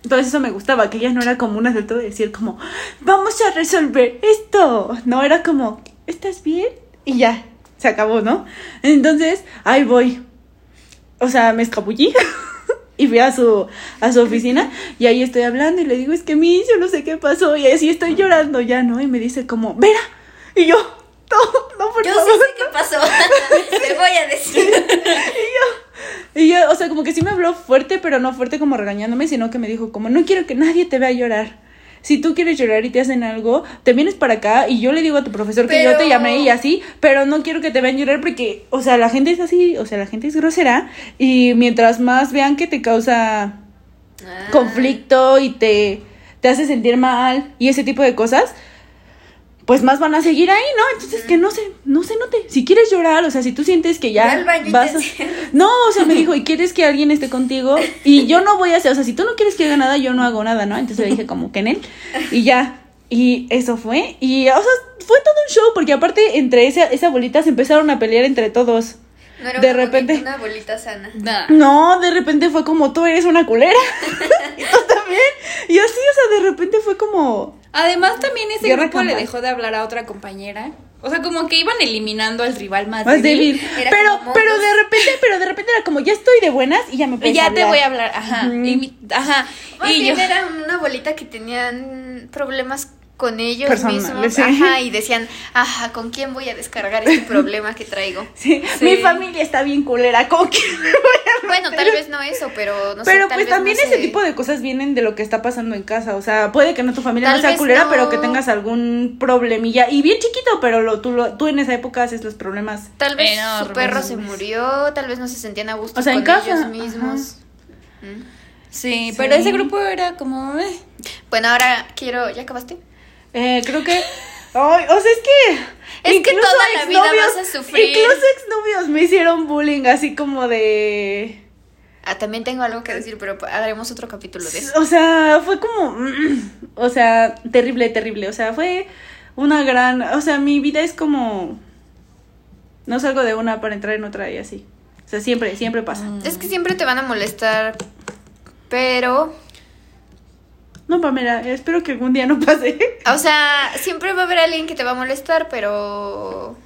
Entonces eso me gustaba, que ella no era como una de todo decir como, vamos a resolver esto. No, era como, ¿estás bien? Y ya, se acabó, ¿no? Entonces, ahí voy. O sea, me escabullí y fui a su, a su oficina y ahí estoy hablando y le digo, es que mi yo no sé qué pasó y así estoy llorando ya, ¿no? Y me dice como, Vera. Y yo, no, no, por Yo sí favor. sé qué pasó. Te voy a decir. Y yo, o sea, como que sí me habló fuerte, pero no fuerte como regañándome, sino que me dijo como, no quiero que nadie te vea llorar. Si tú quieres llorar y te hacen algo, te vienes para acá y yo le digo a tu profesor que yo te llamé y así, pero no quiero que te vean llorar porque, o sea, la gente es así, o sea, la gente es grosera y mientras más vean que te causa Ah. conflicto y te, te hace sentir mal y ese tipo de cosas, pues más van a seguir ahí, ¿no? Entonces que no se, no se note. Si quieres llorar, o sea, si tú sientes que ya baño vas a... No, o sea, me dijo, ¿y quieres que alguien esté contigo? Y yo no voy a hacer, o sea, si tú no quieres que haga nada, yo no hago nada, ¿no? Entonces le dije como que en él y ya. Y eso fue. Y, o sea, fue todo un show, porque aparte entre esa, esa bolita se empezaron a pelear entre todos. No era de una repente- bolita, una bolita sana. Nah. No, de repente fue como, tú eres una culera. y tú también. Y así, o sea, de repente fue como... Además, también ese Guerra grupo le dejó de hablar a otra compañera. O sea, como que iban eliminando al rival más, Más débil. Pero, como pero de repente, pero de repente era como, ya estoy de buenas y ya me puedes Ya te hablar. voy a hablar, ajá. Ujú. y mi- ajá. Más y bien yo, era una bolita que tenían problemas con ellos Personales, mismos. sí. Ajá, y decían, ajá, ¿con quién voy a descargar este problema que traigo? Sí, Sí. Mi familia está bien culera, ¿con quién voy a Bueno, tal vez no eso, pero no sé. pero pues vez también no ese sé. tipo de cosas vienen de lo que está pasando en casa. O sea, puede que no tu familia Tal no sea culera, no. pero que tengas algún problemilla. Y bien chiquito, pero lo, tú, lo, tú en esa época haces los problemas. Tal vez Enormes. su perro se murió, tal vez no se sentían a gusto O sea, en con casa, ellos mismos. ¿Mm? sí, Sí. pero ese grupo era como... eh. Bueno, ahora quiero. ¿Ya acabaste? Eh, creo que. Ay, o sea, es que. Es que toda la vida vas a sufrir. Incluso exnovios me hicieron bullying, así como de. Ah, también tengo algo que decir, pero haremos otro capítulo de eso. O sea, fue como. mm, O sea, terrible, terrible. O sea, fue una gran. O sea, mi vida es como. No salgo de una para entrar en otra y así. O sea, siempre, siempre pasa. Es que siempre te van a molestar, pero. No, Pamela, espero que algún día no pase. O sea, siempre va a haber alguien que te va a molestar, pero.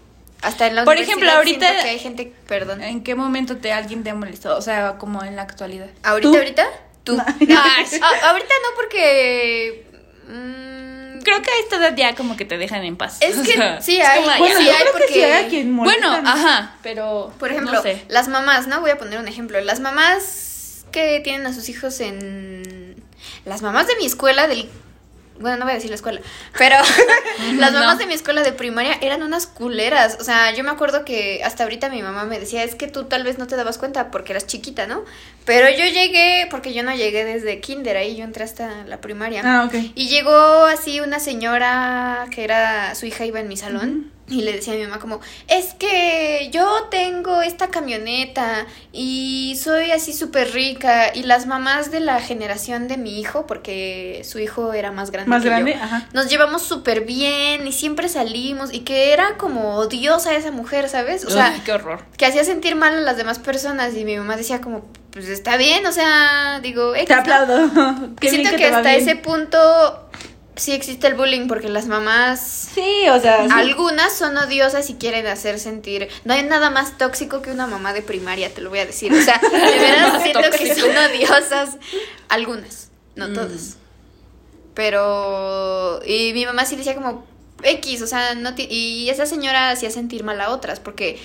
Hasta en la Por ejemplo, ahorita- que hay gente. Perdón. ¿En qué momento te alguien te ha molestado? O sea, como en la actualidad. ¿Ahorita, ¿Tú? ahorita? Tú. No. Ay, a- ahorita no, porque. mm, Creo que a esta edad ya como que te dejan en paz. Es que sí hay, como, Bueno, sí yo hay creo que sí porque- hay a quien molesta. Bueno, ajá, pero... Por ejemplo, no sé. las mamás, ¿no? Voy a poner un ejemplo. Las mamás que tienen a sus hijos en. Las mamás de mi escuela del. Bueno, no voy a decir la escuela, pero las mamás No. de mi escuela de primaria eran unas culeras. O sea, yo me acuerdo que hasta ahorita mi mamá me decía, es que tú tal vez no te dabas cuenta porque eras chiquita, ¿no? Pero yo llegué, porque yo no llegué desde kinder, ahí yo entré hasta la primaria. Ah, ok. Y llegó así una señora que era, su hija iba en mi salón. Y le decía a mi mamá como, es que yo tengo esta camioneta y soy así súper rica y las mamás de la generación de mi hijo, porque su hijo era más grande Más que grande, yo, ajá. nos llevamos súper bien y siempre salimos y que era como odiosa esa mujer, ¿sabes? O sea, Ay, qué horror. que hacía sentir mal a las demás personas y mi mamá decía como, pues está bien, o sea, digo, X, Te ¿no? aplaudo. Bien siento que, hasta bien. ese punto sí existe el bullying porque las mamás Sí, o sea, sí. algunas son odiosas y quieren hacer sentir. No hay nada más tóxico que una mamá de primaria, te lo voy a decir. O sea, de verdad siento que son odiosas. Algunas, no Mm. todas. Pero. Y mi mamá sí decía como. X, o sea, no y esa señora hacía sentir mal a otras porque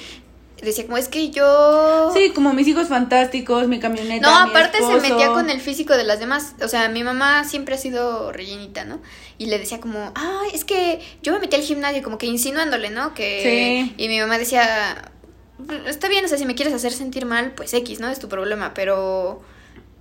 decía como es que yo Sí, como mis hijos fantásticos, mi camioneta. no, mi aparte se metía con el físico de las demás. O sea, mi mamá siempre ha sido rellenita, ¿no? Y le decía como, ay, es que yo me metí al gimnasio, como que insinuándole, ¿no? Que... Sí. Y mi mamá decía, está bien, o sea, si me quieres hacer sentir mal, pues X, ¿no? Es tu problema, pero...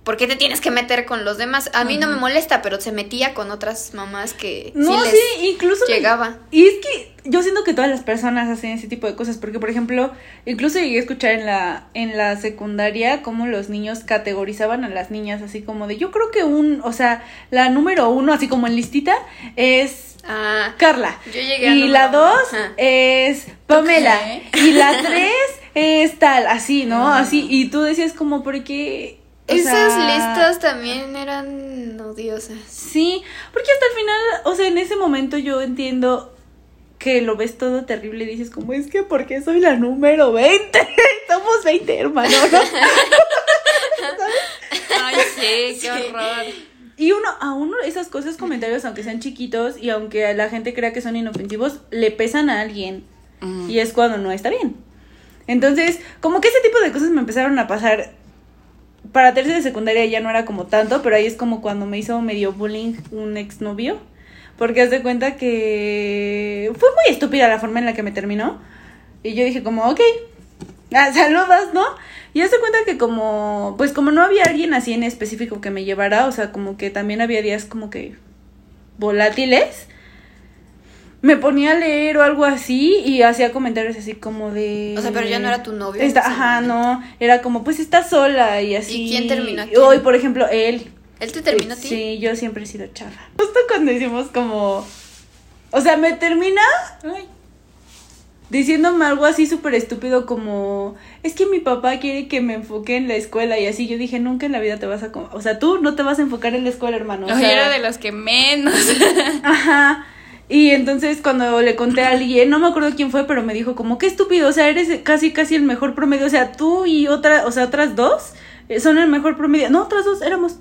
¿Por qué te tienes que meter con los demás? A mí no me molesta, pero se metía con otras mamás que No, sí incluso. me- llegaba. Y es que yo siento que todas las personas hacen ese tipo de cosas, porque por ejemplo, incluso llegué a escuchar en la, en la secundaria cómo los niños categorizaban a las niñas así como de, yo creo que un, o sea, la número uno, así como en listita, es Ah, Carla. Yo llegué a y la dos es Pamela. qué? Y la tres es tal, así, ¿no? Ah. Así, y tú decías como, porque... esas sea, listas también eran odiosas. Sí, porque hasta el final, o sea, en ese momento yo entiendo que lo ves todo terrible y dices como, es que porque soy la número 20, somos 20 hermanos, ¿no? Ay, sí, qué horror. Y uno, a uno esas cosas, comentarios, aunque sean chiquitos y aunque la gente crea que son inofensivos, le pesan a alguien y es cuando no está bien. Entonces, como que ese tipo de cosas me empezaron a pasar. Para tercera de secundaria ya no era como tanto, pero ahí es como cuando me hizo medio bullying un exnovio. Porque haz de cuenta que fue muy estúpida la forma en la que me terminó. Y yo dije como, ok, ah, saludos, ¿no? Y haz de cuenta que como, pues como no había alguien así en específico que me llevara, o sea, como que también había días como que volátiles. Me ponía a leer o algo así y hacía comentarios así como de... O sea, pero ya no era tu novio. ajá, momento. no, era como, pues está sola y así. ¿Y quién terminó? Hoy, por ejemplo, él. ¿Él te terminó a ti? Sí, yo siempre he sido charra. Justo cuando hicimos como... O sea, me termina Ay. diciéndome algo así súper estúpido como... Es que mi papá quiere que me enfoque en la escuela y así. Yo dije, nunca en la vida te vas a... O sea, tú no te vas a enfocar en la escuela, hermano. O sea, era de los que menos. Ajá. Y entonces cuando le conté a alguien, no me acuerdo quién fue, pero me dijo como, qué estúpido, o sea, eres casi casi el mejor promedio, o sea, tú y otra, o sea, otras dos eh, son el mejor promedio. No, otras dos éramos.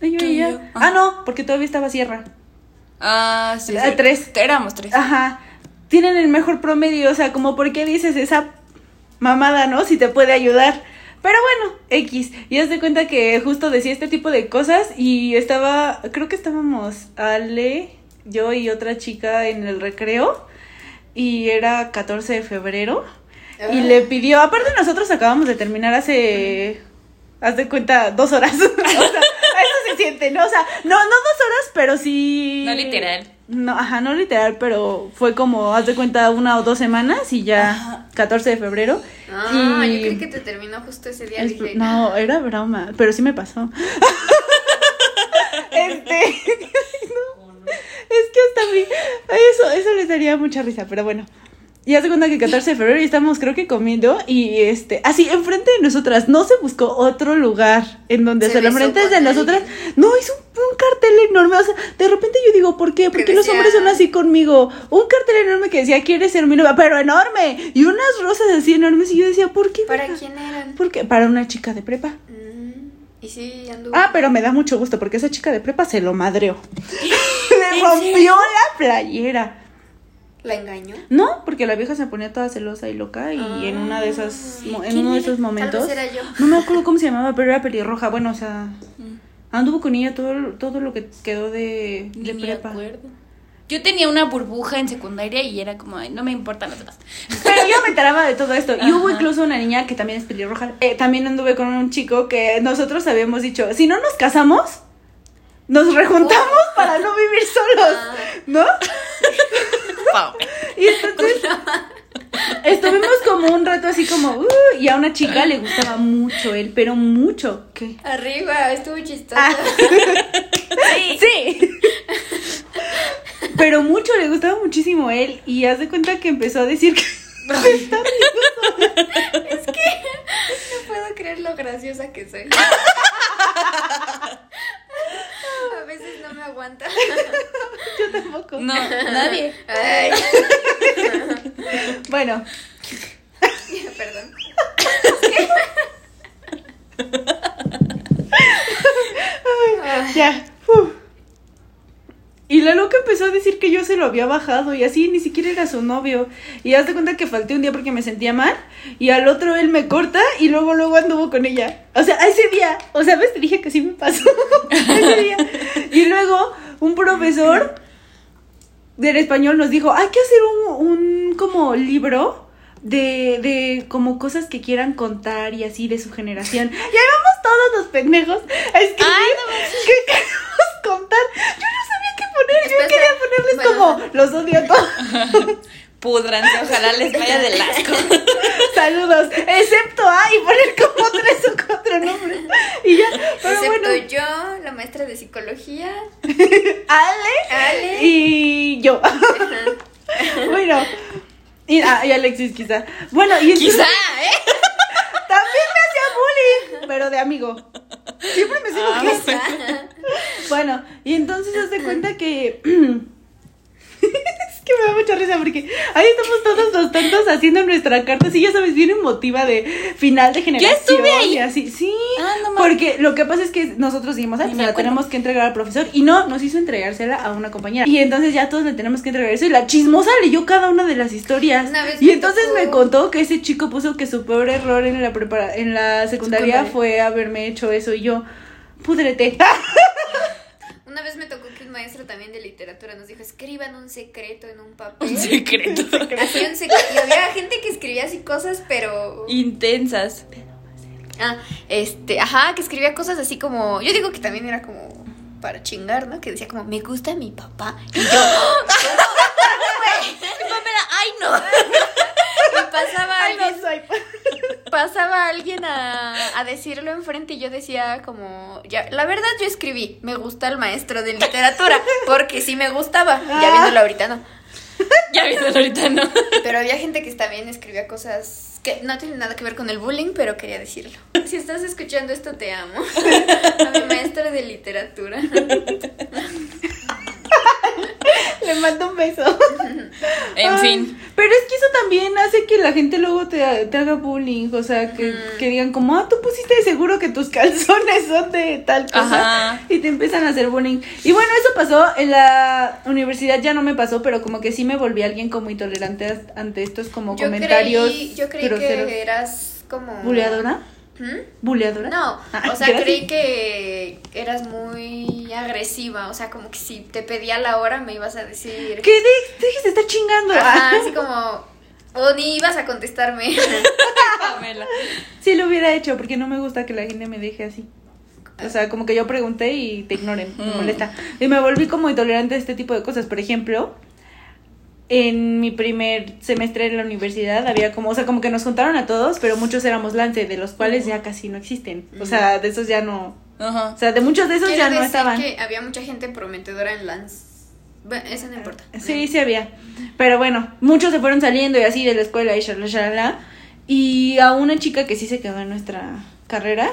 Y yo yo. Ah, no, porque todavía estaba Sierra. Ah, sí. Ah, sí. tres. Éramos tres. Ajá. Tienen el mejor promedio, o sea, como por qué dices esa mamada, ¿no? Si te puede ayudar. Pero bueno, X. Y haz de cuenta que justo decía este tipo de cosas y estaba, creo que estábamos Ale, yo y otra chica en el recreo y era 14 de febrero y le pidió, aparte nosotros acabamos de terminar hace, haz de cuenta, dos horas. o sea, eso se siente, ¿no? O sea, no, no dos horas, pero sí... No literal. No, ajá, no literal, pero fue como, haz de cuenta, una o dos semanas y ya Ajá. 14 de febrero. Ah, y- yo creí que te terminó justo ese día. Es- dije, no, era broma, pero sí me pasó. este. no, es que hasta a mí. Eso, eso les daría mucha risa, pero bueno. Y hace cuenta que 14 de febrero y estamos, creo que comiendo. Y este. Así, enfrente de nosotras. No se buscó otro lugar en donde Se se lo besó enfrente de nosotras. No, es un, un cartel enorme. O sea, de repente yo digo, ¿por qué? ¿Por Que qué los hombres son así conmigo? Un cartel enorme que decía, ¿quieres ser mi novia? Pero enorme. Y unas rosas así enormes. Y yo decía, ¿por qué? ¿Para quién eran? ¿Por qué? Para una chica de prepa. Mm, y sí, anduvo. Ah, pero me da mucho gusto porque esa chica de prepa se lo madreó. Le rompió la playera. ¿La engañó? No, porque la vieja se ponía toda celosa y loca y en una de esas en uno de esos momentos Tal vez era yo. no me acuerdo cómo se llamaba, pero era pelirroja, bueno, o sea, Mm. anduvo con ella todo todo lo que quedó de, Ni de me prepa. acuerdo. Yo tenía una burbuja en secundaria y era como, ay, no me importan las demás. Pero yo me enteraba de todo esto. Y hubo incluso una niña que también es pelirroja. Eh, también anduve con un chico que nosotros habíamos dicho, si no nos casamos, nos rejuntamos para no vivir solos, Ah. ¿no? Y entonces estuvimos como un rato así como, "Uh", y a una chica le gustaba mucho él, pero mucho. ¿Qué? Arriba, estuvo chistoso. Ah. Sí. Pero mucho, le gustaba muchísimo él. Y haz de cuenta que empezó a decir que. Está riendo. No puedo creer lo graciosa que soy. A veces no me aguanta. Yo tampoco. No, nadie. Ay, Bueno, perdón. ya. Uf. Y la loca empezó a decir que yo se lo había bajado y así ni siquiera era su novio. Y haz de cuenta que falté un día porque me sentía mal. Y al otro él me corta y luego luego anduvo con ella. O sea, ese día. O sea, ves, te dije que sí me pasó. ese día. Y luego un profesor del español nos dijo, hay que hacer un, un como libro de, de como cosas que quieran contar y así de su generación. Y ahí vamos todos los pendejos a escribir qué queremos contar. Yo no qué poner, yo quería ponerles bueno. como los odio a todos. Pudranse, ojalá les vaya del asco. Saludos, excepto A y poner como tres o cuatro nombres. Y ya, pero Excepto bueno, yo, la maestra de psicología. Ale Ale. y yo. bueno, y, ah, y Alexis quizá. Bueno, y entonces- Quizá, ¿eh? También me hacía bullying, pero de amigo. Siempre me sigo Ah, que Bueno, y entonces haz de cuenta que. es que me da mucha risa porque ahí estamos todos los tontos haciendo nuestra carta, así ya sabes, bien emotiva de final de generación. estuve ahí. Y así, sí. Ah, no porque lo que pasa es que nosotros dijimos, ah, Ni pues la tenemos que entregar al profesor. Y no, nos hizo entregársela a una compañera. Y entonces ya todos le tenemos que entregar eso. Y la chismosa leyó cada una de las historias. Y entonces tocó- me contó que ese chico puso que su peor error en la prepara en la secundaria, Secundaria. fue haberme hecho eso y yo púdrete. Una vez me tocó maestro también de literatura nos dijo, escriban un secreto en un papel. Un secreto. Así un secreto. Y había gente que escribía así cosas, pero... Intensas. Ah, este, ajá, que escribía cosas así como... Yo digo que también era como para chingar, ¿no? Que decía como, me gusta mi papá. Y yo, Ay, no. y pasaba Ay, no soy. Pasaba alguien a, a decirlo enfrente y yo decía como, ya, la verdad yo escribí, me gusta el maestro de literatura, porque sí me gustaba, ya viéndolo ahorita no. Ya viendo ahorita, ¿no? Pero había gente que también escribía cosas que no tienen nada que ver con el bullying, pero quería decirlo. Si estás escuchando esto, te amo. A mi maestra de literatura. Le mando un beso. En Ay, fin. Pero es que eso también hace que la gente luego te, te haga bullying. O sea, que, que digan como, ah, tú pusiste de seguro que tus calzones son de tal cosa. Ajá. Y te empiezan a hacer bullying. Y bueno, eso pasó en la universidad, ya no me pasó, pero como que sí me volví alguien como intolerante ante estos como Yo comentarios creí, yo creí groseros. que eras como... ¿Buleadora? ¿Mm? ¿Buleadora? No, Ah, o sea, gracias. creí que eras muy agresiva, o sea, como que si te pedía la hora me ibas a decir... ¿Qué? De- dejes de estar chingando. Ajá, así como... O ni ibas a contestarme. Pamela. Sí lo hubiera hecho porque no me gusta que la gente me deje así. O sea, como que yo pregunté y te ignoren, me molesta. Y me volví como intolerante a este tipo de cosas. Por ejemplo, en mi primer semestre en la universidad había como, o sea, como que nos juntaron a todos, pero muchos éramos lance, de los cuales ya casi no existen. O sea, de esos ya no. Ajá. O sea, de muchos de esos Quiero ya no estaban. que había mucha gente prometedora en Lance. Bueno, eso no importa. Sí, sí había. Pero bueno, muchos se fueron saliendo y así de la escuela y shalala, shalala. Y a una chica que sí se quedó en nuestra carrera,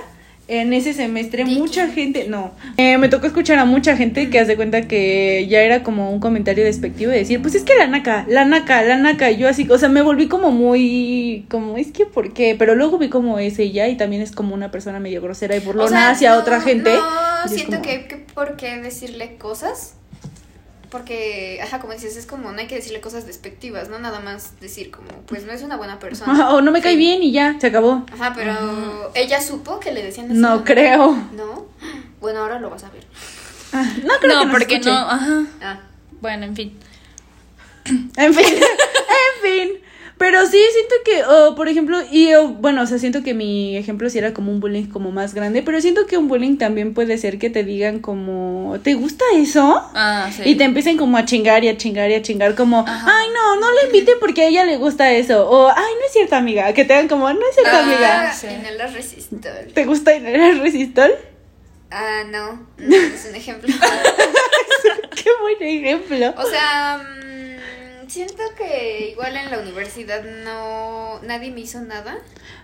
en ese semestre mucha gente, no, Eh, me tocó escuchar a mucha gente que hace cuenta que ya era como un comentario despectivo de decir, pues es que la naca, la naca, la naca, y yo así, o sea, me volví como muy, como, es que ¿por qué? Pero luego vi como es ella y también es como una persona medio grosera y burlona O sea, hacia no- otra gente. No siento como- que hay que por qué decirle cosas. Porque, ajá, como dices, es como no hay que decirle cosas despectivas, no nada más decir como, pues no es una buena persona. Ajá, o no me cae Sí. bien y ya, se acabó. Ajá, pero ella supo que le decían así. No creo. ¿No? Bueno, ahora lo vas a ver. Ah, No creo que No, porque escuche. no. Ajá. Ah, Bueno, en fin. En fin, en fin. Pero sí, siento que, o por ejemplo, y yo, bueno, o sea, siento que mi ejemplo sí era como un bullying como más grande, pero siento que un bullying también puede ser que te digan como, ¿te gusta eso? Ah, sí. Y te empiecen como a chingar y a chingar y a chingar como, Ajá. ay, no, no le invite porque a ella le gusta eso. O, ay, no es cierto, amiga. Que te hagan como, no es cierto, Ah, amiga. sí. En el resistol. ¿Te gusta al resistol? Ah, no, no es un ejemplo. Qué buen ejemplo. O sea, mm, siento que igual en la universidad no nadie me hizo nada.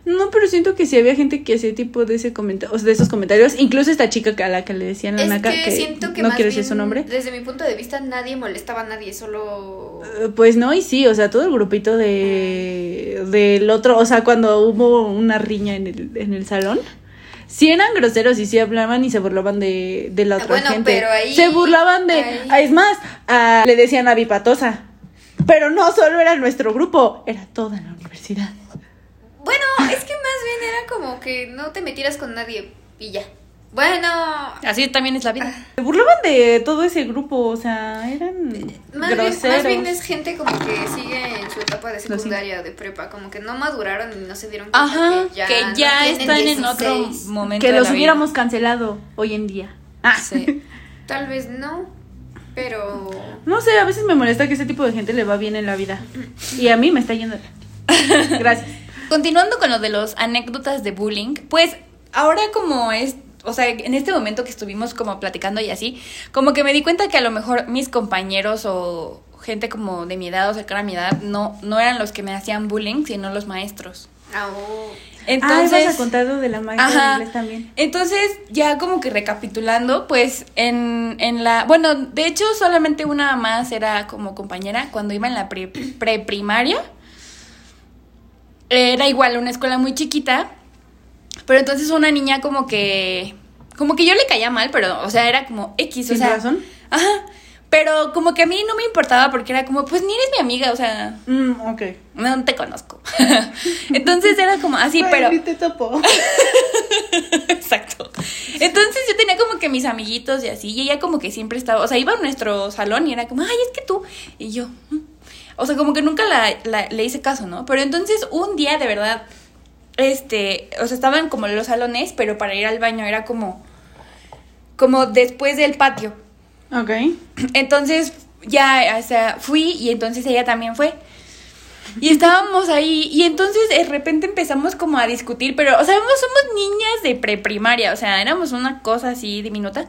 No, pero siento que sí había gente que hacía tipo de ese comentario, o sea, de esos comentarios. Incluso esta chica que a la que le decían la Es naca que, que, siento que no quiero decir su nombre. Desde mi punto de vista nadie molestaba a nadie, solo Eh, Pues no, y sí, o sea, todo el grupito de del otro, o sea, cuando hubo una riña en el, en el salón, sí eran groseros y sí hablaban y se burlaban de, de la otra bueno, gente. pero ahí- se burlaban de, ahí- ah, es más, le decían a Vipatosa. Pero no solo era nuestro grupo, era toda la universidad. Bueno, es que más bien era como que no te metieras con nadie y ya. Bueno, Así también es la vida. Se burlaban de todo ese grupo, o sea, eran más bien, más bien es gente como que sigue en su etapa de secundaria, de prepa, como que no maduraron y no se dieron cuenta Ajá, que ya, que ya están en otro 16. momento. que de los la vida. hubiéramos cancelado hoy en día. Ah, Sí. Tal vez no, pero No sé, a veces me molesta que ese tipo de gente le va bien en la vida. Y a mí me está yendo. Gracias. Continuando con lo de los anécdotas de bullying, pues ahora como es, o sea, en este momento que estuvimos como platicando y así, como que me di cuenta que a lo mejor mis compañeros o gente como de mi edad o cercana a mi edad no, no eran los que me hacían bullying, sino los maestros. ah, oh, Entonces, ah, ibas a contar de la maestra de Ajá. inglés también. Entonces, ya como que recapitulando, pues en, en la... Bueno, de hecho solamente una más era como compañera cuando iba en la pre- preprimaria. era igual una escuela muy chiquita, pero entonces una niña como que... Como que yo le caía mal, pero, o sea, era como X, o ¿Sin sea... razón? Ajá. Pero como que a mí no me importaba porque era como, pues ni eres mi amiga, o sea, Mm, ok. no te conozco. entonces era como así, pero... Te topo. Exacto. Entonces yo tenía como que mis amiguitos y así, y ella como que siempre estaba, o sea, iba a nuestro salón y era como, ay, es que tú, y yo, "Mm". o sea, como que nunca la, la- le hice caso, ¿no? Pero entonces un día de verdad, este, o sea, estaban como los salones, pero para ir al baño era como, como después del patio. Ok. Entonces ya, o sea, fui y entonces ella también fue. Y estábamos ahí y entonces de repente empezamos como a discutir, pero, o sea, somos somos niñas de preprimaria, o sea, éramos una cosa así diminuta.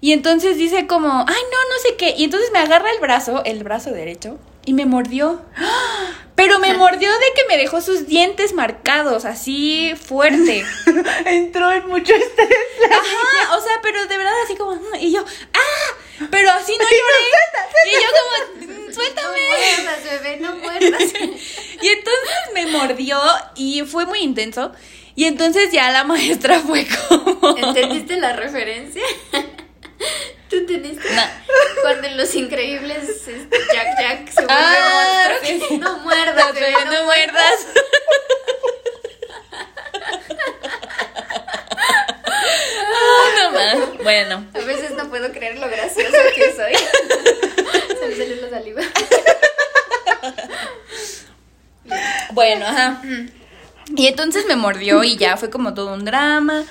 Y entonces dice como, ay, no, no sé qué. Y entonces me agarra el brazo, el brazo derecho, y me mordió. Pero me mordió de que me dejó sus dientes marcados, así fuerte. Entró en mucho estrés. Ajá, o sea, pero de verdad así como, "Mm", y yo, ¡ah! Pero así no lloré. Y yo como, "Mm, no suéltame. muerdas, bebé, no muerdas. Y entonces me mordió y fue muy intenso. Y entonces ya la maestra fue como... ¿Entendiste la referencia? ¿Tú entendiste? No. Cuando en Los Increíbles este, Jack Jack se vuelve Ah, monstruo. No muerdas, No, bebé, no, no muerdas. Bueno. A veces no puedo creer lo gracioso que soy. Se me salió la saliva. Bueno, ajá. Y entonces me mordió y ya fue como todo un drama.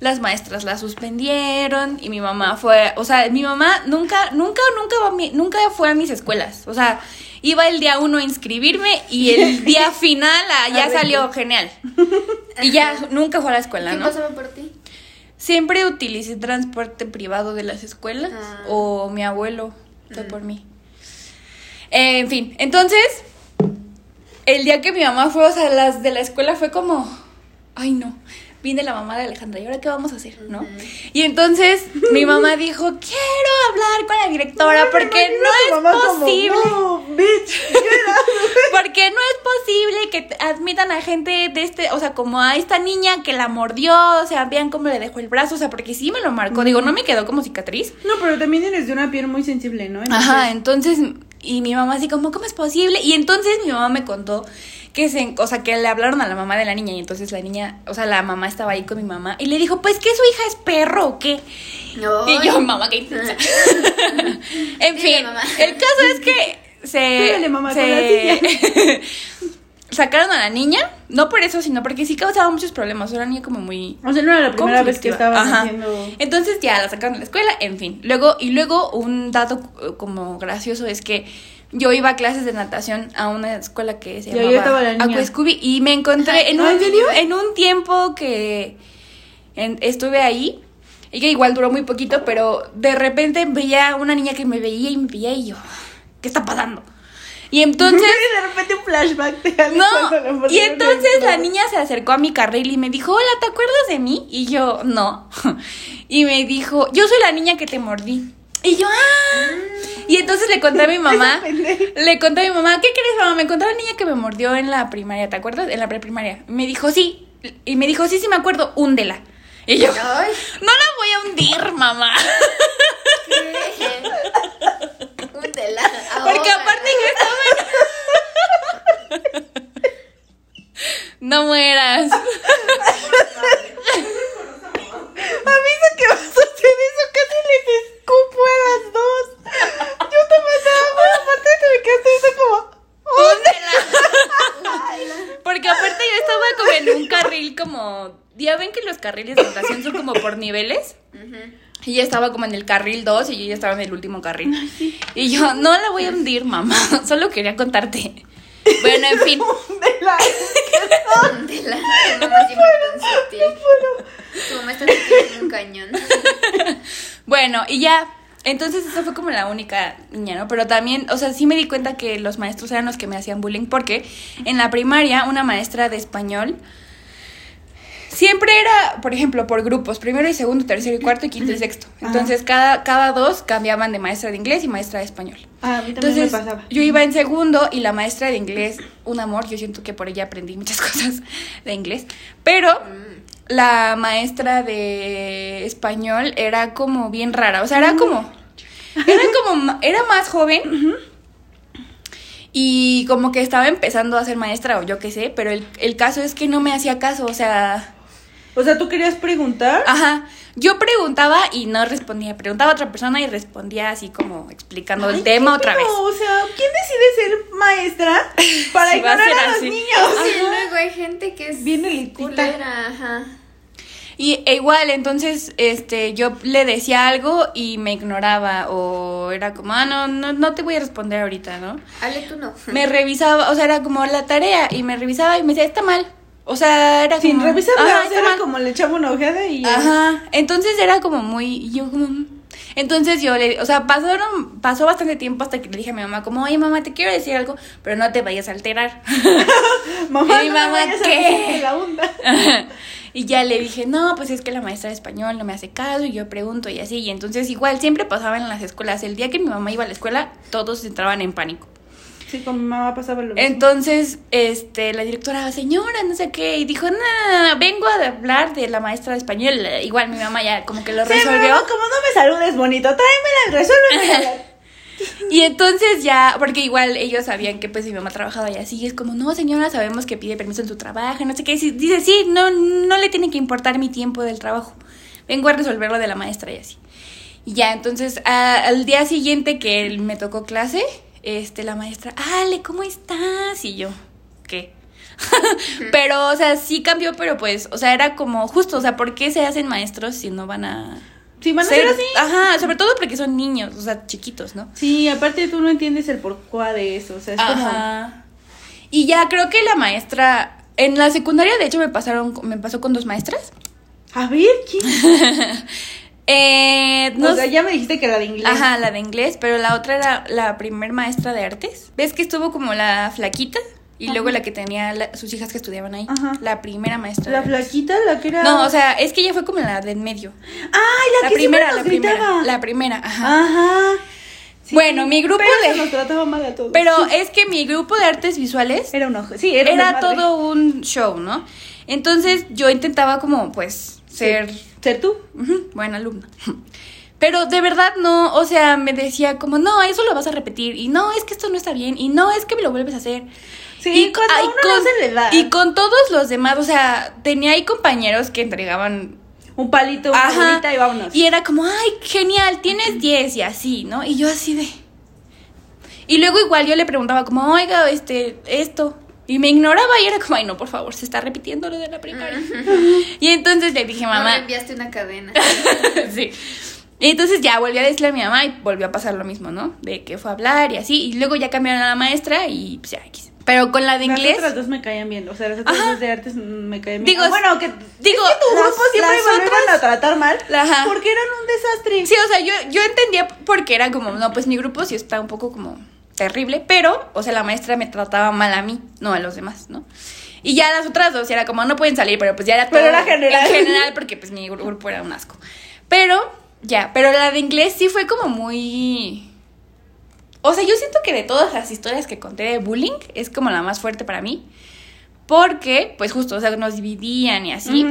Las maestras la suspendieron y mi mamá fue, o sea, mi mamá nunca, nunca, nunca, va a mi- nunca fue a mis escuelas. O sea, iba el día uno a inscribirme y el día final ah, ya salió genial. Y ya nunca fue a la escuela, ¿Quién ¿no? pasaba por ti? Siempre utilicé transporte privado de las escuelas Ah. o mi abuelo fue por mí. Eh, en fin, entonces, el día que mi mamá fue, o sea, las de la escuela fue como, ay no, viene la mamá de Alejandra, ¿y ahora qué vamos a hacer? ¿No? Y entonces mi mamá dijo, quiero hablar con la directora porque no es posible. Porque no es posible que admitan a gente de este, o sea, como a esta niña que la mordió, o sea, vean cómo le dejó el brazo, o sea, porque sí me lo marcó, digo, no me quedó como cicatriz. No, pero también eres de una piel muy sensible, ¿no? Entonces- Ajá, entonces, y mi mamá así como, ¿cómo es posible? Y entonces mi mamá me contó que se, o sea, que le hablaron a la mamá de la niña y entonces la niña, o sea, la mamá estaba ahí con mi mamá y le dijo, pues que su hija es perro o qué. No. Y yo, mamá, qué en Dile, fin, mamá. el caso es que se. Pégale, mamá, se- sacaron a la niña, no por eso, sino porque sí causaba muchos problemas. Era una niña como muy O sea, no era la primera vez que estabas Ajá. haciendo. Entonces ya la sacaron de la escuela, en fin. Luego, y luego un dato eh, como gracioso es que yo iba a clases de natación a una escuela que se llamaba. Aquascubi y me encontré en ¿Ah, un, en serio? en un tiempo que en- estuve ahí y que igual duró muy poquito, pero de repente veía una niña que me veía y me veía y yo, ¿qué está pasando? Y entonces de repente un flashback de no, y entonces en- la niña se acercó a mi carril y me dijo, hola, ¿te acuerdas de mí? Y yo, no. Y me dijo, yo soy la niña que te mordí. Y yo, ah. Y entonces le conté a mi mamá, le conté a mi mamá, ¿qué crees, mamá? Me a la niña que me mordió en la primaria, ¿te acuerdas? En la preprimaria. Me dijo, sí. Y me dijo, sí, sí me acuerdo, húndela. Y yo, Ay, no la voy a hundir, mamá. Porque aparte yo estaba en- No mueras. Avisa que vas a hacer eso, casi les escupo a las dos. Yo te mandaba, aparte te me quedaste viendo como. Porque aparte yo estaba como en un carril como... Ya ven que los carriles de natación son como por niveles. Y ella estaba como en el carril 2 y yo ya estaba en el último carril. Y yo, no la voy a hundir, mamá. Solo quería contarte. Bueno, en fin. Tu mamá siempre. Tu mamá está como un cañón. Bueno, y ya. Entonces esa fue como la única niña, ¿no? Pero también, o sea, sí me di cuenta que los maestros eran los que me hacían bullying porque en la primaria una maestra de español siempre era, por ejemplo, por grupos, primero y segundo, tercero y cuarto y quinto y sexto. Entonces cada, cada dos cambiaban de maestra de inglés y maestra de español. Ah, a mí también Entonces me pasaba. yo iba en segundo y la maestra de inglés, un amor, yo siento que por ella aprendí muchas cosas de inglés, pero la maestra de español era como bien rara, o sea, era como, era como, era más joven y como que estaba empezando a ser maestra o yo qué sé, pero el, el caso es que no me hacía caso, o sea, O sea, ¿tú querías preguntar? ajá, yo preguntaba y no respondía, preguntaba a otra persona y respondía así como explicando el tema ¿qué otra vez. O sea, ¿quién decide ser maestra para Si va a ignorar a, los así. niños? Sí, luego hay gente que es Bien elitista. culera, ajá. Y e igual, entonces, este, yo le decía algo y me ignoraba o era como, ah, no, no, no te voy a responder ahorita, ¿no? Ale, tú no. Me revisaba, o sea, era como la tarea y me revisaba y me decía, está mal. O sea, era Sin como, revisarla, Ajá, o sea, está era como le echaba una ojeada y. Ajá, entonces era como muy, yo como, entonces yo le, o sea, pasaron, pasó bastante tiempo hasta que le dije a mi mamá como, oye mamá, te quiero decir algo, pero no te vayas a alterar. Mamá, Y no mamá, me vayas a ¿qué? la onda. y ya le dije, no, pues es que la maestra de español no me hace caso y yo pregunto y así. Y entonces igual siempre pasaba en las escuelas. El día que mi mamá iba a la escuela, todos entraban en pánico. Sí, con mi mamá pasaba lo mismo. Entonces, este, la directora, señora, no sé qué, y dijo, no, vengo a hablar de la maestra de español. Igual mi mamá ya como que lo Sí, resolvió. mamá, como no me saludes bonito, tráemela, resuélveme. Y entonces ya, porque igual ellos sabían que pues mi mamá trabajaba y así, y es como, no señora, sabemos que pide permiso en su trabajo, no sé qué, y dice, sí, no, no le tiene que importar mi tiempo del trabajo, vengo a resolver lo de la maestra y así. Y ya, entonces a- al día siguiente que me tocó clase, este, la maestra, Ale, ¿cómo estás? Y yo, ¿qué? pero, o sea, sí cambió, pero pues, o sea, era como justo, o sea, ¿por qué se hacen maestros si no van a... Sí, van a ser así. Ajá, sobre todo porque son niños, o sea, chiquitos, ¿no? Sí, aparte tú no entiendes el porqué de eso, o sea, es como... Ajá. Y ya creo que la maestra. En la secundaria, de hecho, me pasaron, me pasó con dos maestras. A ver, ¿quién? Eh, no o sea, ya me dijiste que la de inglés. Ajá, la de inglés, pero la otra era la primer maestra de artes. ¿Ves que estuvo como la flaquita? Y Ajá. luego la que tenía la- sus hijas que estudiaban ahí. Ajá. La primera maestra. La flaquita, la que era... No, o sea, es que ella fue como la de en medio. ¡Ay, la, La que primera, la nos primera. La primera, ajá. Ajá. Sí, Bueno, mi grupo pero de- nos trataba mal a todos. Pero es que mi grupo de artes visuales Era un ojo. Sí, era, era, todo un show, ¿no? Entonces yo intentaba como, pues, ser Ser tú. buena alumna. Pero de verdad no, o sea, me decía como, no, eso lo vas a repetir, y no, es que esto no está bien, y no, es que me lo vuelves a hacer. Sí, y, cuando ay, uno no se le da. Y con todos los demás, o sea, tenía ahí compañeros que entregaban Un palito, una bolita y vámonos. Y era como, ay, genial, tienes 10 y así, ¿no? Y yo así de... Y luego igual yo le preguntaba como, oiga, este, esto. Y me ignoraba y era como, ay, no, por favor, se está repitiendo lo de la primaria. y entonces le dije, No mamá, le enviaste una cadena. sí. Y entonces ya volví a decirle a mi mamá y volvió a pasar lo mismo, ¿no? De que fue a hablar y así. Y luego ya cambiaron a la maestra y pues ya, X. Pero con la de Las inglés. otras dos me caían bien, o sea, las otras dos de artes me caían bien. Digo, Ah, bueno, que digo, es que tu las- grupo siempre las me otras- iban a tratar mal Ajá. porque eran un desastre. Sí, o sea, yo, yo entendía porque era como, no, pues mi grupo sí está un poco como terrible, pero, o sea, la maestra me trataba mal a mí, no a los demás, ¿no? Y ya las otras dos era como, no pueden salir, pero pues ya era todo. Pero era general. En general, porque pues mi gru- grupo era un asco. Pero, ya, pero la de inglés sí fue como muy... O sea, yo siento que de todas las historias que conté de bullying, es como la más fuerte para mí. Porque, pues justo, o sea, nos dividían y así.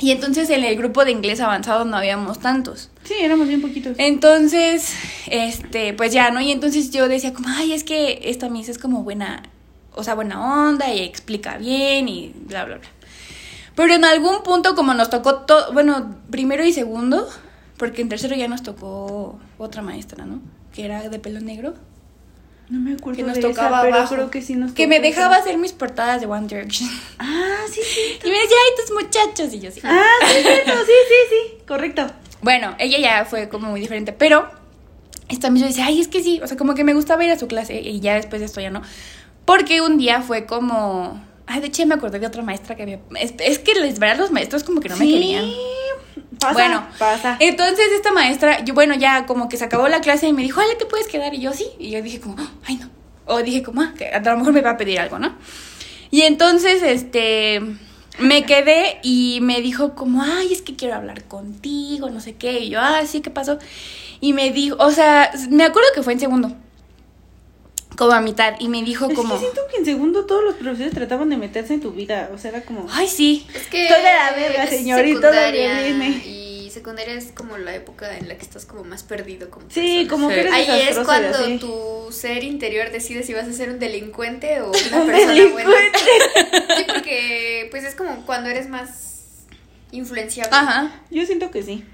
Y entonces en el grupo de inglés avanzado no habíamos tantos. Sí, éramos bien poquitos. Entonces, este, pues ya, ¿no? Y entonces yo decía como, ay, es que esta misa es como buena, o sea, buena onda y explica bien y bla, bla, bla. Pero en algún punto, como nos tocó todo, bueno, primero y segundo, porque en tercero ya nos tocó otra maestra, ¿no? Que era de pelo negro, No me acuerdo que nos de tocaba esa, pero abajo. creo que sí nos Que me dejaba esa. hacer mis portadas de One Direction. Ah, sí, sí. Y me decía, ay, tus muchachos, y yo sí. Ah, sí, sí, sí, sí, correcto. Bueno, ella ya fue como muy diferente, pero esta misma dice, ay, es que sí, o sea, como que me gustaba ir a su clase y ya después de esto ya no. Porque un día fue como, ay, de hecho me acordé de otra maestra que había, es, es que les verdad los maestros como que no me Sí, querían. Pasa, bueno, pasa. Entonces esta maestra, yo bueno, ya como que se acabó la clase y me dijo, Ale, ¿te puedes quedar? Y yo sí, y yo dije como, ay, no. O dije como, ah, que a lo mejor me va a pedir algo, ¿no? Y entonces, este, me quedé y me dijo como, ay, es que quiero hablar contigo, no sé qué. Y yo, ah, sí, ¿qué pasó? Y me dijo, o sea, me acuerdo que fue en segundo, como a mitad, y me dijo Es como, que siento que en segundo todos los profesores trataban de meterse en tu vida, o sea, era como... ay, sí. Es que Estoy de la verga, señor, y todo viene. Y secundaria es como la época en la que estás como más perdido como Sí, persona. como que Sí. eres Ahí es cuando así. tu ser interior decide si vas a ser un delincuente o una persona buena. Sí, porque pues es como cuando eres más influenciable. Ajá. Yo siento que sí.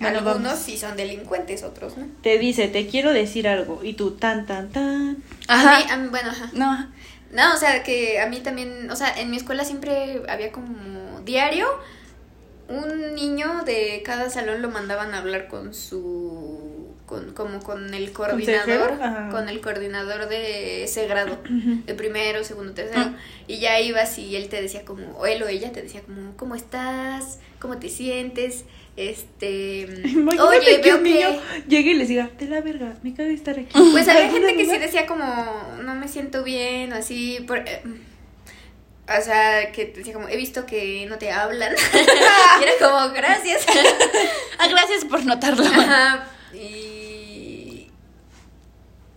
Bueno, Algunos vamos. sí son delincuentes, otros no. Te dice, te quiero decir algo, y tú tan, tan, tan. Ajá. A mí, a mí- bueno, ajá. No. No, o sea, que a mí también, o sea, en mi escuela siempre había como diario, un niño de cada salón lo mandaban a hablar con su, con, como con el coordinador, con el coordinador de ese grado, de primero, segundo, tercero, Ah. y ya ibas y él te decía como, o él o ella te decía como, ¿cómo estás? ¿Cómo te sientes? Este, Imagínate oye, que veo un que... niño llegue y les diga, de la verga, me cabe estar aquí. Pues había gente que sí Ayúdame". decía como, no me siento bien, o así, por, eh, o sea, que decía como, he visto que no te hablan. y era como, gracias. Ah, gracias por notarlo. Ajá, y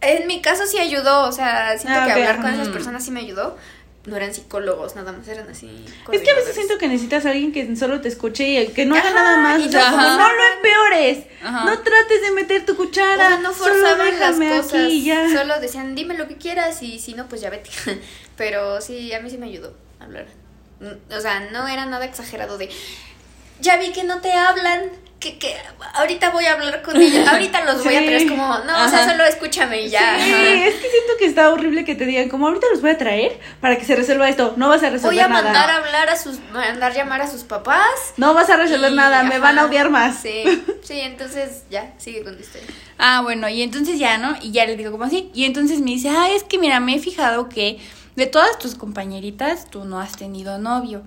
en mi caso sí ayudó, o sea, siento Ah, que hablar con esas personas sí me ayudó. No eran psicólogos, nada más eran así. Es que a veces siento que necesitas a alguien que solo te escuche y que no haga nada más. y O sea, no- como, no lo empeores. Ajá. No trates de meter tu O cuchara. sea, no forzaban las cosas, aquí ya. solo decían, dime lo que quieras y si no, pues ya vete. Pero sí, a mí sí me ayudó a hablar. Mm, O sea, no era nada exagerado de, ya vi que no te hablan, que, que ahorita voy a hablar con ellos, ahorita los voy a traer, es como, no, o sea, solo escúchame y ya. Sí, Ajá. es que siento que está horrible que te digan, como ahorita los voy a traer para que se resuelva esto. No vas a resolver Voy a nada. mandar a hablar a sus, mandar llamar a sus papás. No vas a resolver y, nada, me van a odiar más. Sí, sí, entonces ya, sigue con tu historia. Ah, bueno, y entonces ya, ¿no? Y ya le digo como así. Y entonces me dice, ah, es que mira, me he fijado que de todas tus compañeritas tú no has tenido novio.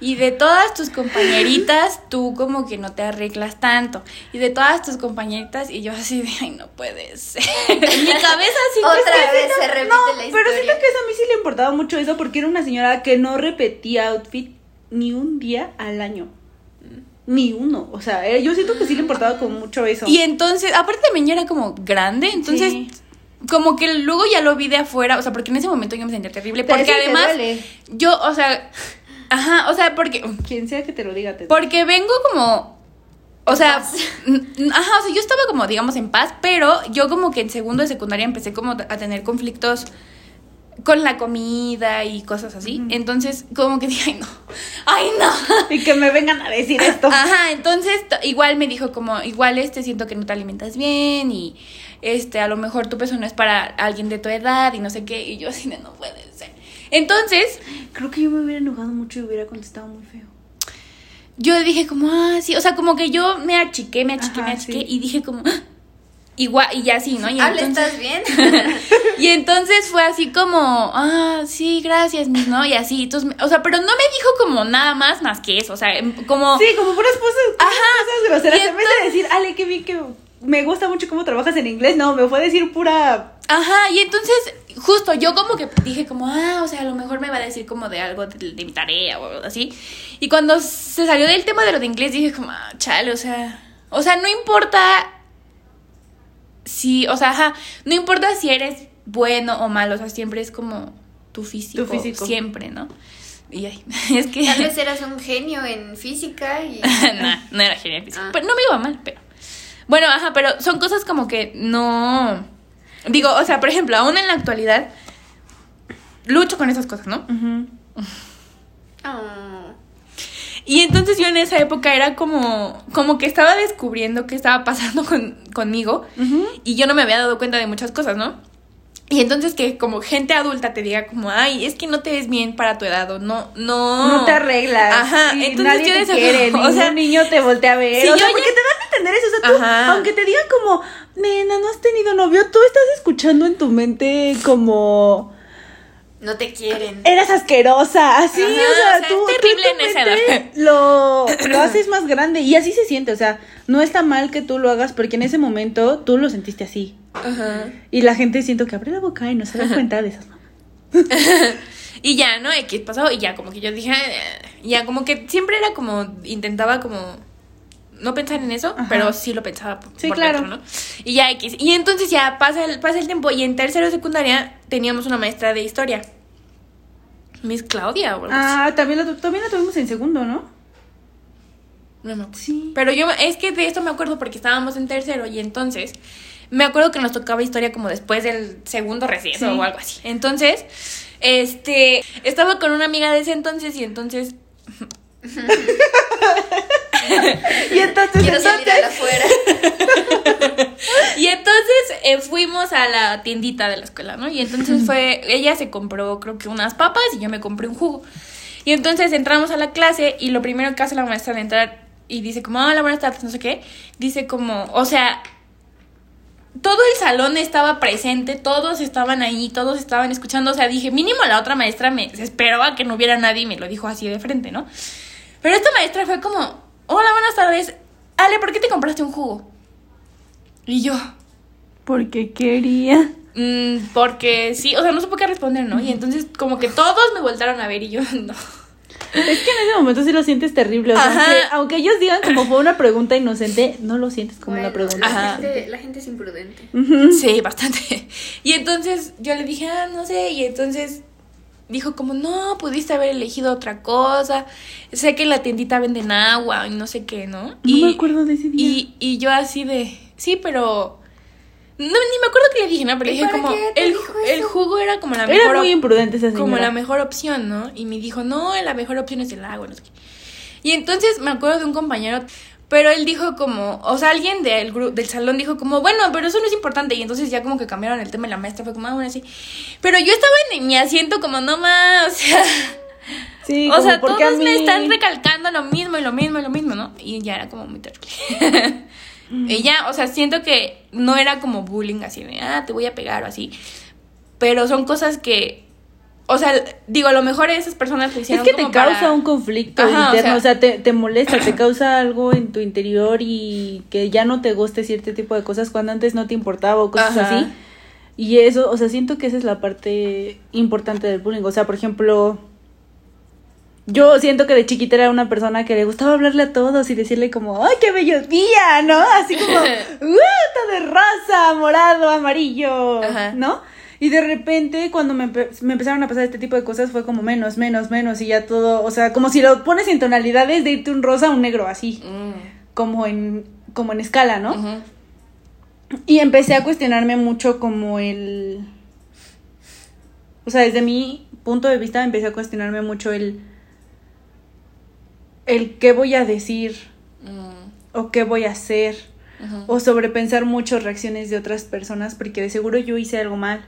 Y de todas tus compañeritas tú como que no te arreglas tanto. Y de todas tus compañeritas, y yo así de, ay, no puede ser. en mi cabeza así. Otra vez se repite No, la historia. pero siento que a mí sí le importaba mucho eso porque era una señora que no repetía outfit ni un día al año. Ni uno. O sea, eh, yo siento que sí le importaba como mucho eso. Y entonces, aparte también ya era como grande, entonces... Sí. Como que luego ya lo vi de afuera, o sea, porque en ese momento yo me sentía terrible, Te- porque sí además yo, o sea, ajá, o sea, porque Quien sea que te lo diga, te Porque vengo como. O sea, paz. ajá, o sea, yo estaba como, digamos, en paz, pero yo como que en segundo de secundaria empecé como a tener conflictos con la comida y cosas así. Entonces, como que dije, ay, no, ay, no. Y que me vengan a decir esto. Ajá, entonces igual me dijo como, igual este siento que no te alimentas bien y, este, a lo mejor tu peso no es para alguien de tu edad y no sé qué, y yo así de no puede ser. Entonces, Creo que yo me hubiera enojado mucho y hubiera contestado muy feo. yo dije como, ah, sí, o sea, como que yo me achiqué, me achiqué, Ajá, me achiqué sí. y dije como, "Ah", igual, y ya así, ¿no? Y Habla, entonces- ¿estás bien? Y entonces fue así como, ah, sí, gracias, Miss, ¿no? Y así, entonces, o sea, pero no me dijo como nada más más que eso, o sea, em- como... Sí, como puras cosas, puras Ajá. cosas groseras. En vez de decir, Ale, qué bien que me gusta mucho cómo trabajas en inglés, no, me fue a decir pura. Ajá, y entonces, justo yo como que dije como, ah, o sea, a lo mejor me va a decir como de algo de, de mi tarea o algo así. Y cuando se salió del tema de lo de inglés, dije como, ah, chale, o sea, o sea, no importa si, o sea, ajá, no importa si eres bueno o malo, o sea, siempre es como tu físico, Tu físico. siempre, ¿no? Y ay, es que... Tal vez eras un genio en física y... no, no era genial físico. Ah. Pero no me iba mal, pero. Bueno, ajá, pero son cosas como que no. Digo, o sea, por ejemplo, aún en la actualidad lucho con esas cosas, ¿no? Oh. Y entonces yo en esa época era como, como que estaba descubriendo qué estaba pasando con, conmigo y yo no me había dado cuenta de muchas cosas, ¿no? Y entonces que como gente adulta te diga como, ay, es que no te ves bien para tu edad o no, no. No te arreglas. Ajá, entonces nadie yo te decía, quiere, o sea, niño te voltea a ver. si o sea, porque ya- te dan a entender eso. O sea, tú, Ajá. aunque te digan como, nena, no has tenido novio, tú estás escuchando en tu mente como. No te quieren. Eres asquerosa, así, Ajá, o sea, o sea, tú, es tú terrible en esa. Lo, lo haces más grande y así se siente, o sea, no está mal que tú lo hagas porque en ese momento tú lo sentiste así. Ajá. Y la gente siento que abre la boca y no se da cuenta de esas mamás. Y ya, ¿no? X pasó y ya como que yo dije, "Eh", ya como que siempre era como, intentaba como no pensar en eso, Ajá. pero sí lo pensaba por, Sí, por claro. dentro, ¿no? Y ya X. Y entonces ya pasa el, pasa el tiempo y en tercero de secundaria teníamos una maestra de historia. Miss Claudia o. Ah, también la, también la tuvimos en segundo, ¿no? No me acuerdo. Sí. Pero yo, es que de esto me acuerdo porque estábamos en tercero y entonces me acuerdo que nos tocaba historia como después del segundo receso Sí. o algo así. Entonces, este, estaba con una amiga de ese entonces y entonces, Y entonces, Quiero salir a la entonces, afuera. y entonces eh, fuimos a la tiendita de la escuela, ¿no? Y entonces fue, ella se compró creo que unas papas y yo me compré un jugo. Y entonces entramos a la clase y lo primero que hace la maestra al entrar y dice como, hola, buenas tardes, no sé qué, dice como, o sea, todo el salón estaba presente, todos estaban ahí, todos estaban escuchando, o sea, dije, mínimo la otra maestra me esperaba que no hubiera nadie y me lo dijo así de frente, ¿no? Pero esta maestra fue como, hola, buenas tardes, Ale, ¿por qué te compraste un jugo? Y yo, porque quería. "Mm, porque sí, o sea, no supe qué responder, ¿no? Y entonces como que todos me voltaron a ver y yo, no. Es que en ese momento sí lo sientes terrible. O sea, aunque, aunque ellos digan como fue una pregunta inocente, no lo sientes como una pregunta. Ajá. La gente, la gente es imprudente. Sí, bastante. Y entonces yo le dije, ah, no sé, y entonces dijo como, no, pudiste haber elegido otra cosa. Sé que en la tiendita venden agua y no sé qué, ¿no? y, me acuerdo de ese día. Y, y yo así de, sí, pero... No, ni me acuerdo que le dije, ¿no? Pero ¿Y dije como, el, el jugo era como la Era mejor muy op- imprudente esa señora. como la mejor opción, ¿no? Y me dijo, no, la mejor opción es el agua, no sé qué. Y entonces me acuerdo de un compañero, pero él dijo como, o sea, alguien del grupo, del salón dijo como, bueno, pero eso no es importante. Y entonces ya como que cambiaron el tema y la maestra fue como, ah, bueno, sí. Pero yo estaba en mi asiento como, no más, o sea, Sí, o sea, ¿por todos me están recalcando lo mismo y lo mismo y lo mismo, ¿no? Y ya era como muy terrible. ya, o sea, siento que no era como bullying así de, ah, te voy a pegar o así. Pero son cosas que, o sea, digo, a lo mejor esas personas lo Es hicieron que te causa para- un conflicto Ajá, o interno, sea- o sea, te, te molesta, te causa algo en tu interior y que ya no te guste cierto tipo de cosas cuando antes no te importaba o cosas Ajá. así. Y eso, o sea, siento que esa es la parte importante del bullying. O sea, por ejemplo, yo siento que de chiquita era una persona que le gustaba hablarle a todos y decirle como, ¡ay, qué bello día! ¿No? Así como, ¡uh! Está de rosa, morado, amarillo, Ajá. ¿no? Y de repente, cuando me, me empezaron a pasar este tipo de cosas, fue como menos, menos, menos, y ya todo, o sea, como si lo pones en tonalidades de irte un rosa a un negro, así, Mm, como en, como en escala, ¿no? Y empecé a cuestionarme mucho como el... O sea, desde mi punto de vista empecé a cuestionarme mucho el... El qué voy a decir Mm, o qué voy a hacer. o sobrepensar mucho reacciones de otras personas porque de seguro yo hice algo mal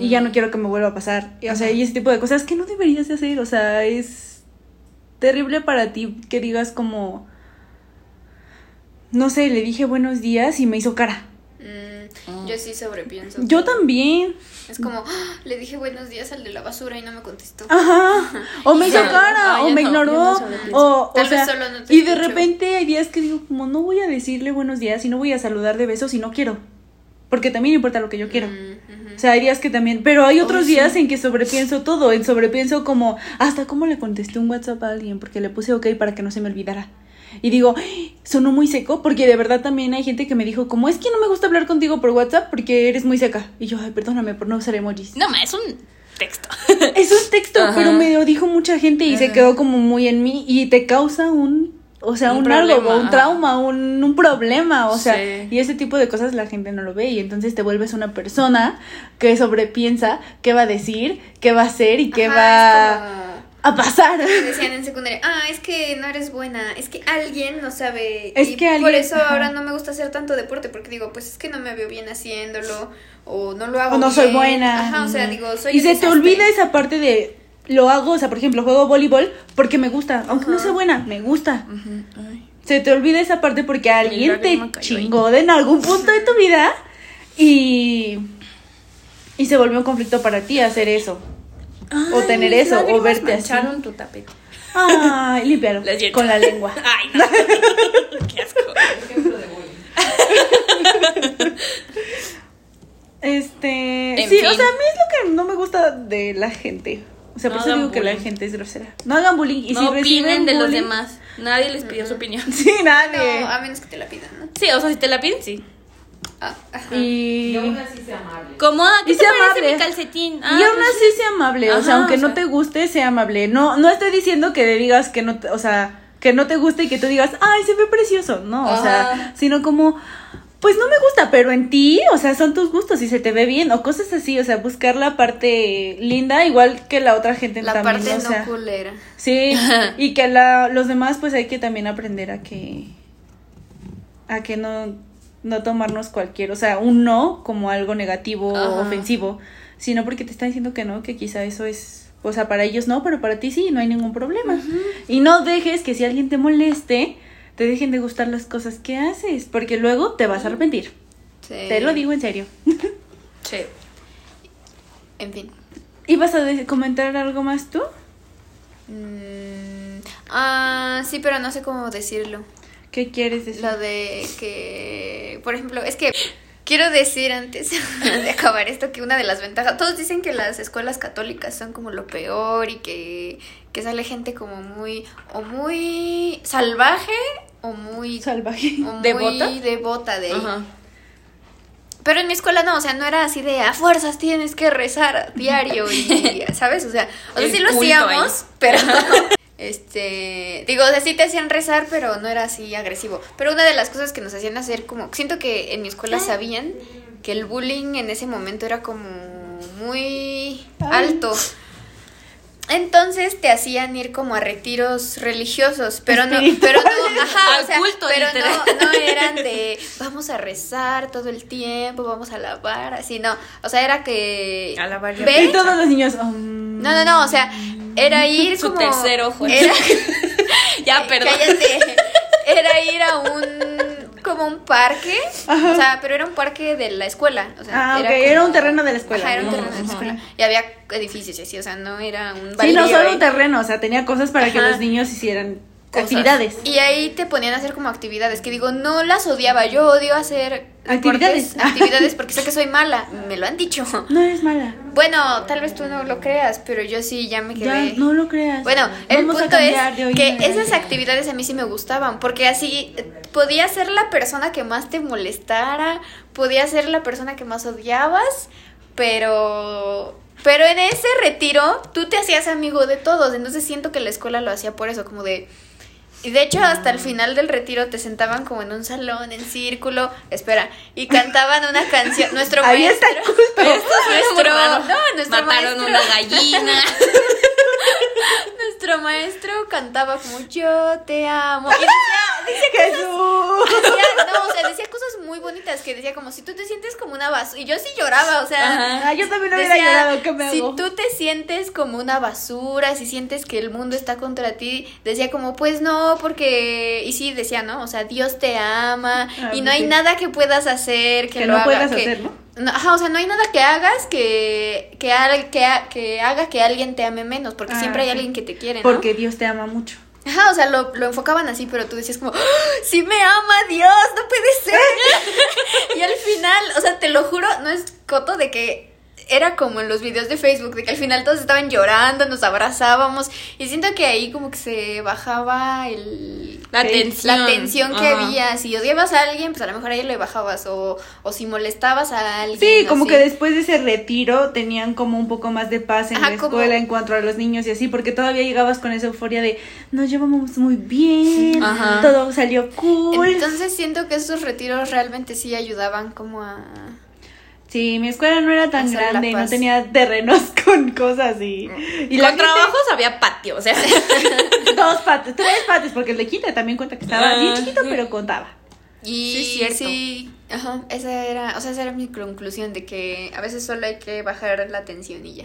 y ya no quiero que me vuelva a pasar. Y, O sea, y ese tipo de cosas que no deberías de hacer, o sea, es terrible para ti que digas como no sé, le dije buenos días y me hizo cara. Mm, Yo sí sobrepienso. Yo también. Es como, "Ah, le dije buenos días al de la basura y no me contestó. Ajá. O me hizo No. cara, Ah, o me no, ignoró. o, o Tal vez sea, solo no te y de repente hay días que digo, como no voy a decirle buenos días y no voy a saludar de besos y no quiero. Porque también importa lo que yo quiero. Mm. O sea, hay días que también, pero hay otros sí. días en que sobrepienso todo, en sobrepienso como hasta cómo le contesté un WhatsApp a alguien porque le puse ok para que no se me olvidara. Y digo, "Ay, sonó muy seco porque de verdad también hay gente que me dijo como es que no me gusta hablar contigo por WhatsApp porque eres muy seca. Y yo, ay, perdóname por no usar emojis. No, ma, es un texto. Es un texto, Ajá. pero me lo dijo mucha gente y se quedó como muy en mí y te causa un, o sea, Un un, algo, un trauma, un, un problema, o sea, Sí. y ese tipo de cosas la gente no lo ve y entonces te vuelves una persona que sobrepiensa qué va a decir, qué va a hacer y qué Ajá, va a pasar. Decían en secundaria, ah, es que no eres buena, es que alguien no sabe. Es y que por alguien- eso ajá. ahora no me gusta hacer tanto deporte, porque digo, pues es que no me veo bien haciéndolo, o no lo hago O no soy buena. Ajá, o sea, digo, soy Y se te olvida esa parte de lo hago, o sea, por ejemplo, juego voleibol porque me gusta, aunque no sea buena, me gusta. Ay. Se te olvida esa parte porque alguien te chingó de en algún punto de tu vida y y se volvió un conflicto para ti hacer eso. O tener eso, o verte así. mancharon tu tapete. Ay, límpialo con la lengua. Ay, no. Qué asco. Ejemplo de bullying. Este, En sí, fin. o sea, a mí es lo que no me gusta de la gente. O sea, No por eso digo que la bullying. gente es grosera. No hagan bullying y no si opinen reciben de los bullying- demás. Nadie les pidió su opinión. Sí, nadie. No, a menos que te la pidan, ¿no? Sí, o sea, si te la piden, sí. Ah. Y Y aún así sea amable. Como, ah, ¿qué Y te sea amable. mi calcetín? y Ah, aún pues así sea amable, o sea, aunque o no te guste, sea amable. No, no estoy diciendo que le digas que no, te- o sea, que no te guste y que tú digas, ay, se ve precioso, no, o sea, sino como, pues no me gusta, pero en ti, o sea, son tus gustos y se te ve bien, o cosas así, o sea, buscar la parte linda, igual que la otra gente La también, parte o no sea, culera. sí, y que la, los demás, pues hay que también aprender a que, a que no, no tomarnos cualquier, o sea, un no como algo negativo o ofensivo, sino porque te están diciendo que no, que quizá eso es, o sea, para ellos no, pero para ti sí, no hay ningún problema. Y no dejes que si alguien te moleste, te dejen de gustar las cosas que haces, porque luego te vas a arrepentir. Sí. Te lo digo en serio. Sí. En fin. ¿Ibas a comentar algo más tú? Mm, ah, sí, pero no sé cómo decirlo. ¿Qué quieres decir? Lo de que, por ejemplo, es que quiero decir antes de acabar esto que una de las ventajas, todos dicen que las escuelas católicas son como lo peor y que, que sale gente como muy, o muy salvaje o muy, Salvaje. o muy ¿Devota? devota de ahí. Ajá. Pero en mi escuela no, o sea, no era así de a fuerzas tienes que rezar diario y, ¿sabes? O sea, o sea, sí lo hacíamos, ahí. pero este, digo, o sea, sí te hacían rezar, pero no era así agresivo. Pero una de las cosas que nos hacían hacer como siento que en mi escuela sabían que el bullying en ese momento era como muy alto. Entonces te hacían ir como a retiros religiosos, pero no, pero no, ajá, Al o sea, culto, pero no, no eran de vamos a rezar todo el tiempo, vamos a alabar, así no, o sea, era que Alabar ve, Y todos los niños. um, no, no, no, o sea, era ir Su como tercer ojo. era, Ya, perdón. cállate, era ir a un como un parque, o sea, pero era un parque de la escuela, o sea, Ah, ok, era como- un terreno de la escuela. Ajá, era un Ajá. terreno de la escuela. Y había edificios y así, o sea, no era un Sí, no solo un terreno, o sea, tenía cosas para que los niños hicieran Cosas. actividades. Y ahí te ponían a hacer como actividades, que digo, no las odiaba, yo odio hacer Actividades. actividades porque sé que soy mala, me lo han dicho. No eres mala. Bueno, tal vez tú no lo creas, pero yo sí ya me Ya, quedé. no lo creas. Bueno, el Vamos punto es que esas actividades a mí sí me gustaban, porque así podía ser la persona que más te molestara, podía ser la persona que más odiabas, pero pero en ese retiro tú te hacías amigo de todos, entonces siento que la escuela lo hacía por eso, como de y de hecho hasta el final del retiro te sentaban como en un salón en círculo, espera, y cantaban una canción, nuestro Ahí está maestro el culto. nuestro, no, nuestro Mataron maestro una gallina. nuestro maestro cantaba como yo te amo. Y decía, Jesús. Decía, no, o sea, decía cosas muy bonitas que decía como si tú te sientes como una basura. Y yo sí lloraba, o sea. Ah, yo también hubiera decía, llorado, ¿qué me si hago? tú te sientes como una basura, si sientes que el mundo está contra ti, decía como, pues no, porque. Y sí, decía, ¿no? O sea, Dios te ama Ah, y no hay nada que puedas hacer que, Que lo no haga, puedas que- hacer, ¿no? No, Ajá, o sea, no hay nada que hagas que, que, al- que, que haga que alguien te ame menos, porque Ah, siempre hay alguien que te quiere, ¿no? Porque Dios te ama mucho. Ajá, o sea, lo, lo enfocaban así, pero tú decías como, ¡Ah! sí me ama Dios, no puede ser. y al final, o sea, te lo juro, no es coto de que era como en los videos de Facebook, de que al final todos estaban llorando, nos abrazábamos, y siento que ahí como que se bajaba el... La tensión. La tensión que Ajá. había, si odiabas a alguien, pues a lo mejor ahí le bajabas, o, o si molestabas a alguien. Sí, como así. que después de ese retiro tenían como un poco más de paz en Ajá, la como- escuela en cuanto a los niños y así, porque todavía llegabas con esa euforia de nos llevamos muy bien, Ajá. todo salió cool. Entonces siento que esos retiros realmente sí ayudaban como a... sí, mi escuela no era tan grande y no tenía terrenos con cosas y, y Con gente- trabajos había patio, o sea. dos pates, tres pates, porque el de quinta también cuenta que estaba Ah, bien chiquito, sí. pero contaba. Y Sí, sí, ajá, esa era, o sea, esa era mi conclusión de que a veces solo hay que bajar la tensión y ya.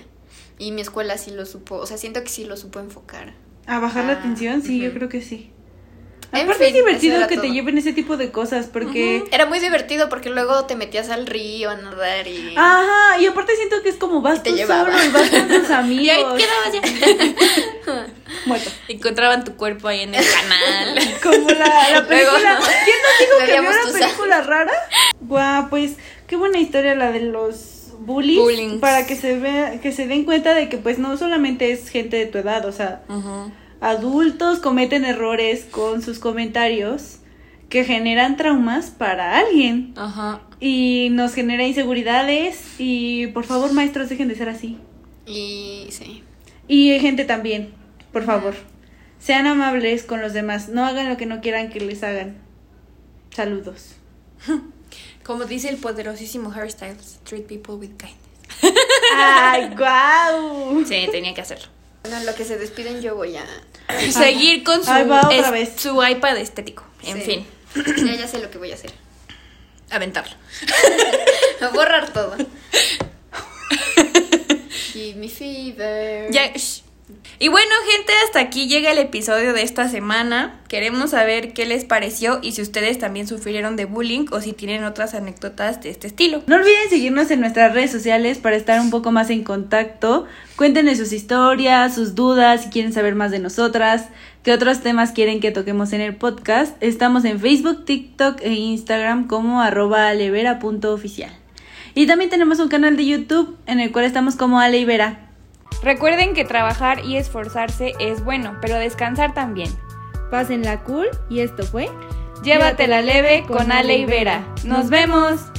Y mi escuela sí lo supo, o sea, siento que sí lo supo enfocar. A bajar la Ah, tensión, sí, yo creo que sí. Aparte es divertido que te lleven ese tipo de cosas porque... Era muy divertido porque luego te metías al río a nadar y... Ajá, y aparte siento que es como vas Y te tú llevaba. solo y vas con tus Y amigos. ahí quedabas ya. Muerto. Encontraban tu cuerpo ahí en el canal. Como la, la Luego, película. ¿Quién nos dijo que veíamos una película rara? Guau, pues qué buena historia la de los bullies. Bullings. Para que se vea, que se den cuenta de que pues no solamente es gente de tu edad, o sea, Ujú. Adultos cometen errores con sus comentarios que generan traumas para alguien Ajá. y nos genera inseguridades y por favor maestros dejen de ser así. Y sí. Y gente también, por favor. Sean amables con los demás, no hagan lo que no quieran que les hagan. Saludos. Como dice el poderosísimo Harry Styles, treat people with kindness. Ay, guau. Sí, tenía que hacerlo. Bueno, en lo que se despiden yo voy a... Seguir con su, Ahí va otra es- vez. su iPad estético. En Sí. fin, Ya, ya sé lo que voy a hacer. aventarlo. A borrar todo. Give me fever. Ya, shh. Y bueno, gente, hasta aquí llega el episodio de esta semana. Queremos saber qué les pareció y si ustedes también sufrieron de bullying o si tienen otras anécdotas de este estilo. No olviden seguirnos en nuestras redes sociales para estar un poco más en contacto. Cuéntenos sus historias, sus dudas, si quieren saber más de nosotras, qué otros temas quieren que toquemos en el podcast. Estamos en Facebook, TikTok e Instagram como arroba alevera.oficial. Y también tenemos un canal de YouTube en el cual estamos como Aleivera. Recuerden que trabajar y esforzarse es bueno, pero descansar también. Pásenla cool y esto fue Llévatela leve con Ale y Vera. ¡Nos vemos!